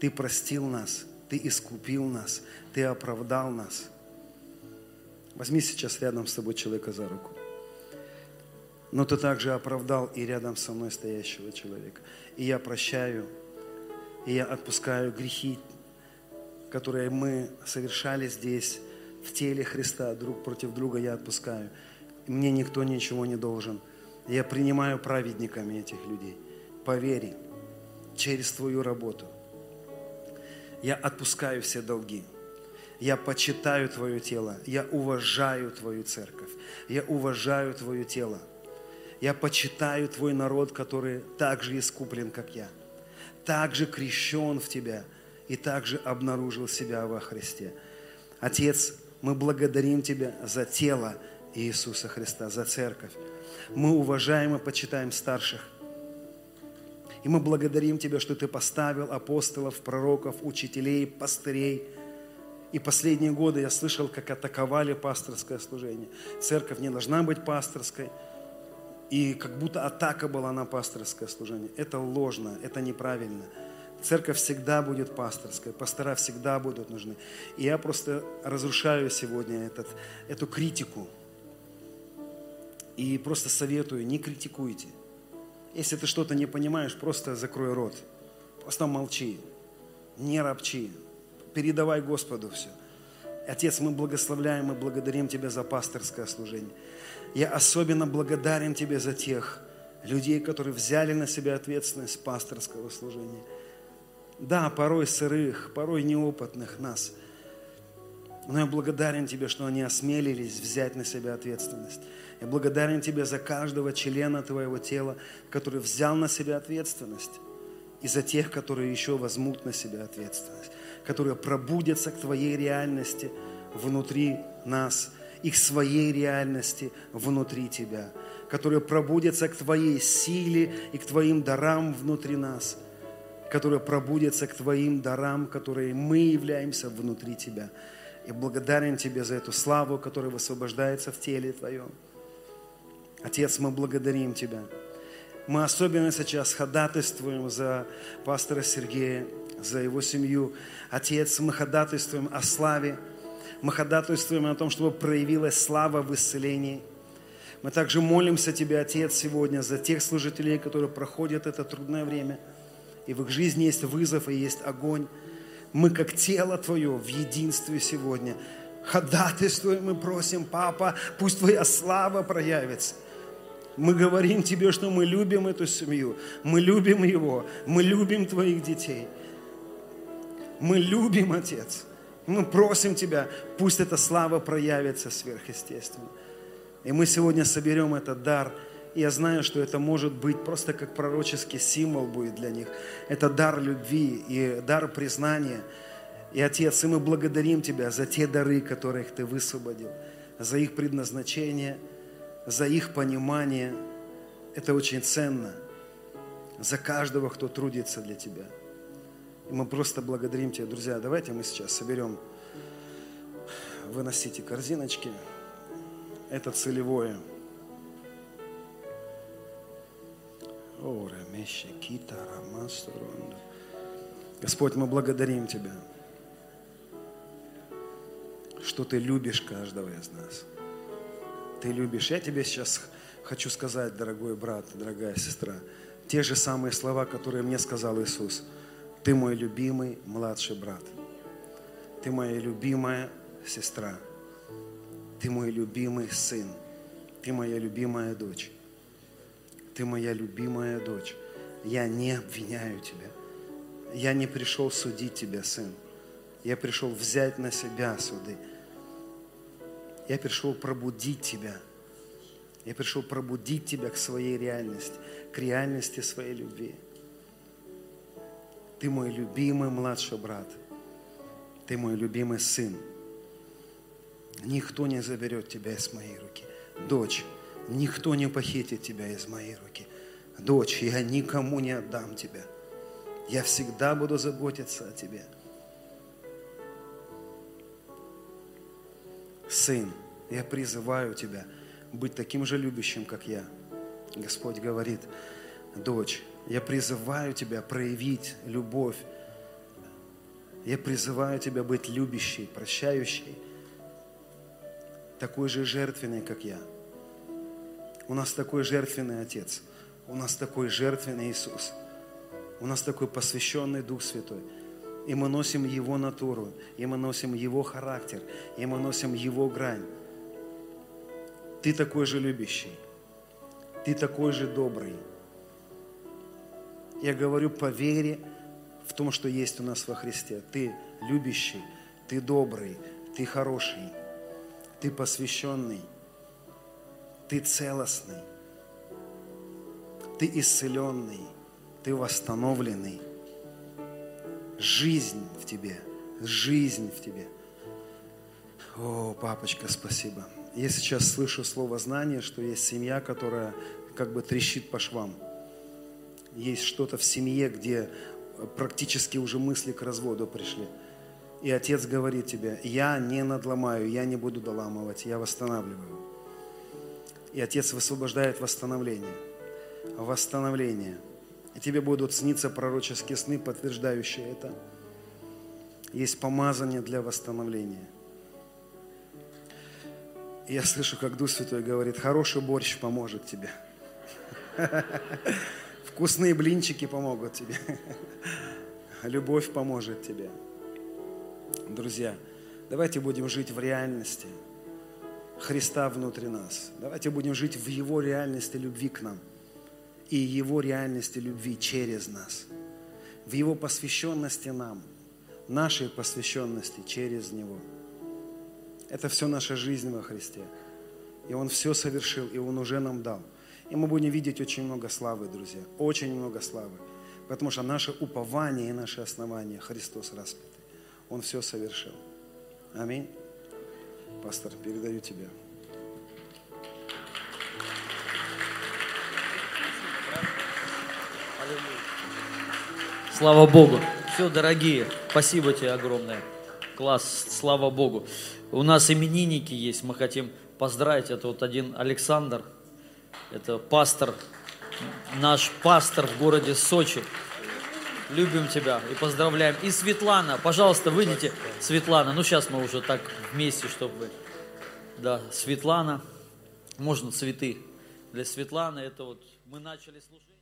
Ты простил нас, Ты искупил нас, Ты оправдал нас. Возьми сейчас рядом с тобой человека за руку. Но Ты также оправдал и рядом со мной стоящего человека. И я прощаю и я отпускаю грехи, которые мы совершали здесь, в теле Христа, друг против друга я отпускаю. Мне никто ничего не должен. Я принимаю праведниками этих людей по вере, через твою работу. Я отпускаю все долги. Я почитаю Твое тело. Я уважаю Твою церковь. Я уважаю Твое тело. Я почитаю Твой народ, который также искуплен, как я. Также крещен в Тебя и также обнаружил себя во Христе. Отец, мы благодарим Тебя за тело Иисуса Христа, за церковь. Мы уважаем и почитаем старших. И мы благодарим Тебя, что Ты поставил апостолов, пророков, учителей, пастырей. И последние годы я слышал, как атаковали пасторское служение. Церковь не должна быть пасторской. И как будто атака была на пасторское служение. Это ложно, это неправильно. Церковь всегда будет пасторской, пастора всегда будут нужны. И я просто разрушаю сегодня этот, эту критику. И просто советую, не критикуйте. Если ты что-то не понимаешь, просто закрой рот. Просто молчи. Не ропчи. Передавай Господу все. Отец, мы благословляем и благодарим Тебя за пасторское служение. Я особенно благодарен Тебе за тех людей, которые взяли на себя ответственность пасторского служения. Да, порой сырых, порой неопытных нас. Но я благодарен Тебе, что они осмелились взять на себя ответственность. Я благодарен Тебе за каждого члена Твоего тела, который взял на себя ответственность, и за тех, которые еще возьмут на себя ответственность, которые пробудятся к Твоей реальности внутри нас, и к своей реальности внутри Тебя, которые пробудятся к Твоей силе и к Твоим дарам внутри нас, которые пробудятся к Твоим дарам, которые мы являемся внутри Тебя. И благодарен Тебе за эту славу, которая высвобождается в теле Твоем. Отец, мы благодарим Тебя. Мы особенно сейчас ходатайствуем за пастора Сергея, за его семью. Отец, мы ходатайствуем о славе. Мы ходатайствуем о том, чтобы проявилась слава в исцелении. Мы также молимся Тебе, Отец, сегодня за тех служителей, которые проходят это трудное время. И в их жизни есть вызов и есть огонь. Мы, как тело Твое, в единстве сегодня ходатайствуем и просим, Папа, пусть Твоя слава проявится. Мы говорим Тебе, что мы любим эту семью, мы любим его, мы любим Твоих детей. Мы любим, Отец. Мы просим Тебя, пусть эта слава проявится сверхъестественно. И мы сегодня соберем этот дар. И я знаю, что это может быть просто как пророческий символ будет для них. Это дар любви и дар признания. И, Отец, и мы благодарим Тебя за те дары, которых Ты высвободил, за их предназначение – за их понимание. Это очень ценно. За каждого, кто трудится для Тебя. И мы просто благодарим Тебя, друзья. Давайте мы сейчас соберем, выносите корзиночки. Это целевое. Господь, мы благодарим Тебя, что Ты любишь каждого из нас – ты любишь. Я тебе сейчас хочу сказать, дорогой брат, дорогая сестра, те же самые слова, которые мне сказал Иисус. Ты мой любимый младший брат. Ты моя любимая сестра. Ты мой любимый сын. Ты моя любимая дочь. Ты моя любимая дочь. Я не обвиняю тебя. Я не пришел судить тебя, сын. Я пришел взять на себя суды. Я пришел пробудить тебя. Я пришел пробудить тебя к своей реальности, к реальности своей любви. Ты мой любимый младший брат. Ты мой любимый сын. Никто не заберет тебя из моей руки. Дочь, никто не похитит тебя из моей руки. Дочь, я никому не отдам тебя. Я всегда буду заботиться о тебе. Сын, я призываю тебя быть таким же любящим, как я. Господь говорит, дочь, я призываю тебя проявить любовь. Я призываю тебя быть любящей, прощающей, такой же жертвенной, как я. У нас такой жертвенный Отец. У нас такой жертвенный Иисус. У нас такой посвященный Дух Святой – и мы носим Его натуру, и мы носим Его характер, и мы носим Его грань. Ты такой же любящий, ты такой же добрый. Я говорю по вере в том, что есть у нас во Христе. Ты любящий, ты добрый, ты хороший, ты посвященный, ты целостный, ты исцеленный, ты восстановленный. Жизнь в тебе, жизнь в тебе. О, папочка, спасибо. Я сейчас слышу слово знание, что есть семья, которая как бы трещит по швам. Есть что-то в семье, где практически уже мысли к разводу пришли. И отец говорит тебе, я не надломаю, я не буду доламывать, я восстанавливаю. И отец высвобождает восстановление. Восстановление. И тебе будут сниться пророческие сны, подтверждающие это. Есть помазание для восстановления. И я слышу, как Дух Святой говорит, хороший борщ поможет тебе. *laughs* Вкусные блинчики помогут тебе. *laughs* Любовь поможет тебе. Друзья, давайте будем жить в реальности Христа внутри нас. Давайте будем жить в Его реальности любви к нам и Его реальности любви через нас. В Его посвященности нам, нашей посвященности через Него – это все наша жизнь во Христе. И Он все совершил, и Он уже нам дал. И мы будем видеть очень много славы, друзья. Очень много славы. Потому что наше упование и наше основание Христос распятый. Он все совершил. Аминь. Пастор, передаю тебе. Слава Богу. Все, дорогие, спасибо тебе огромное. Класс, слава Богу. У нас именинники есть, мы хотим поздравить. Это вот один Александр, это пастор, наш пастор в городе Сочи. Любим тебя и поздравляем. И Светлана, пожалуйста, выйдите, Светлана. Ну, сейчас мы уже так вместе, чтобы. Да, Светлана. Можно цветы для Светланы. Это вот мы начали слушать.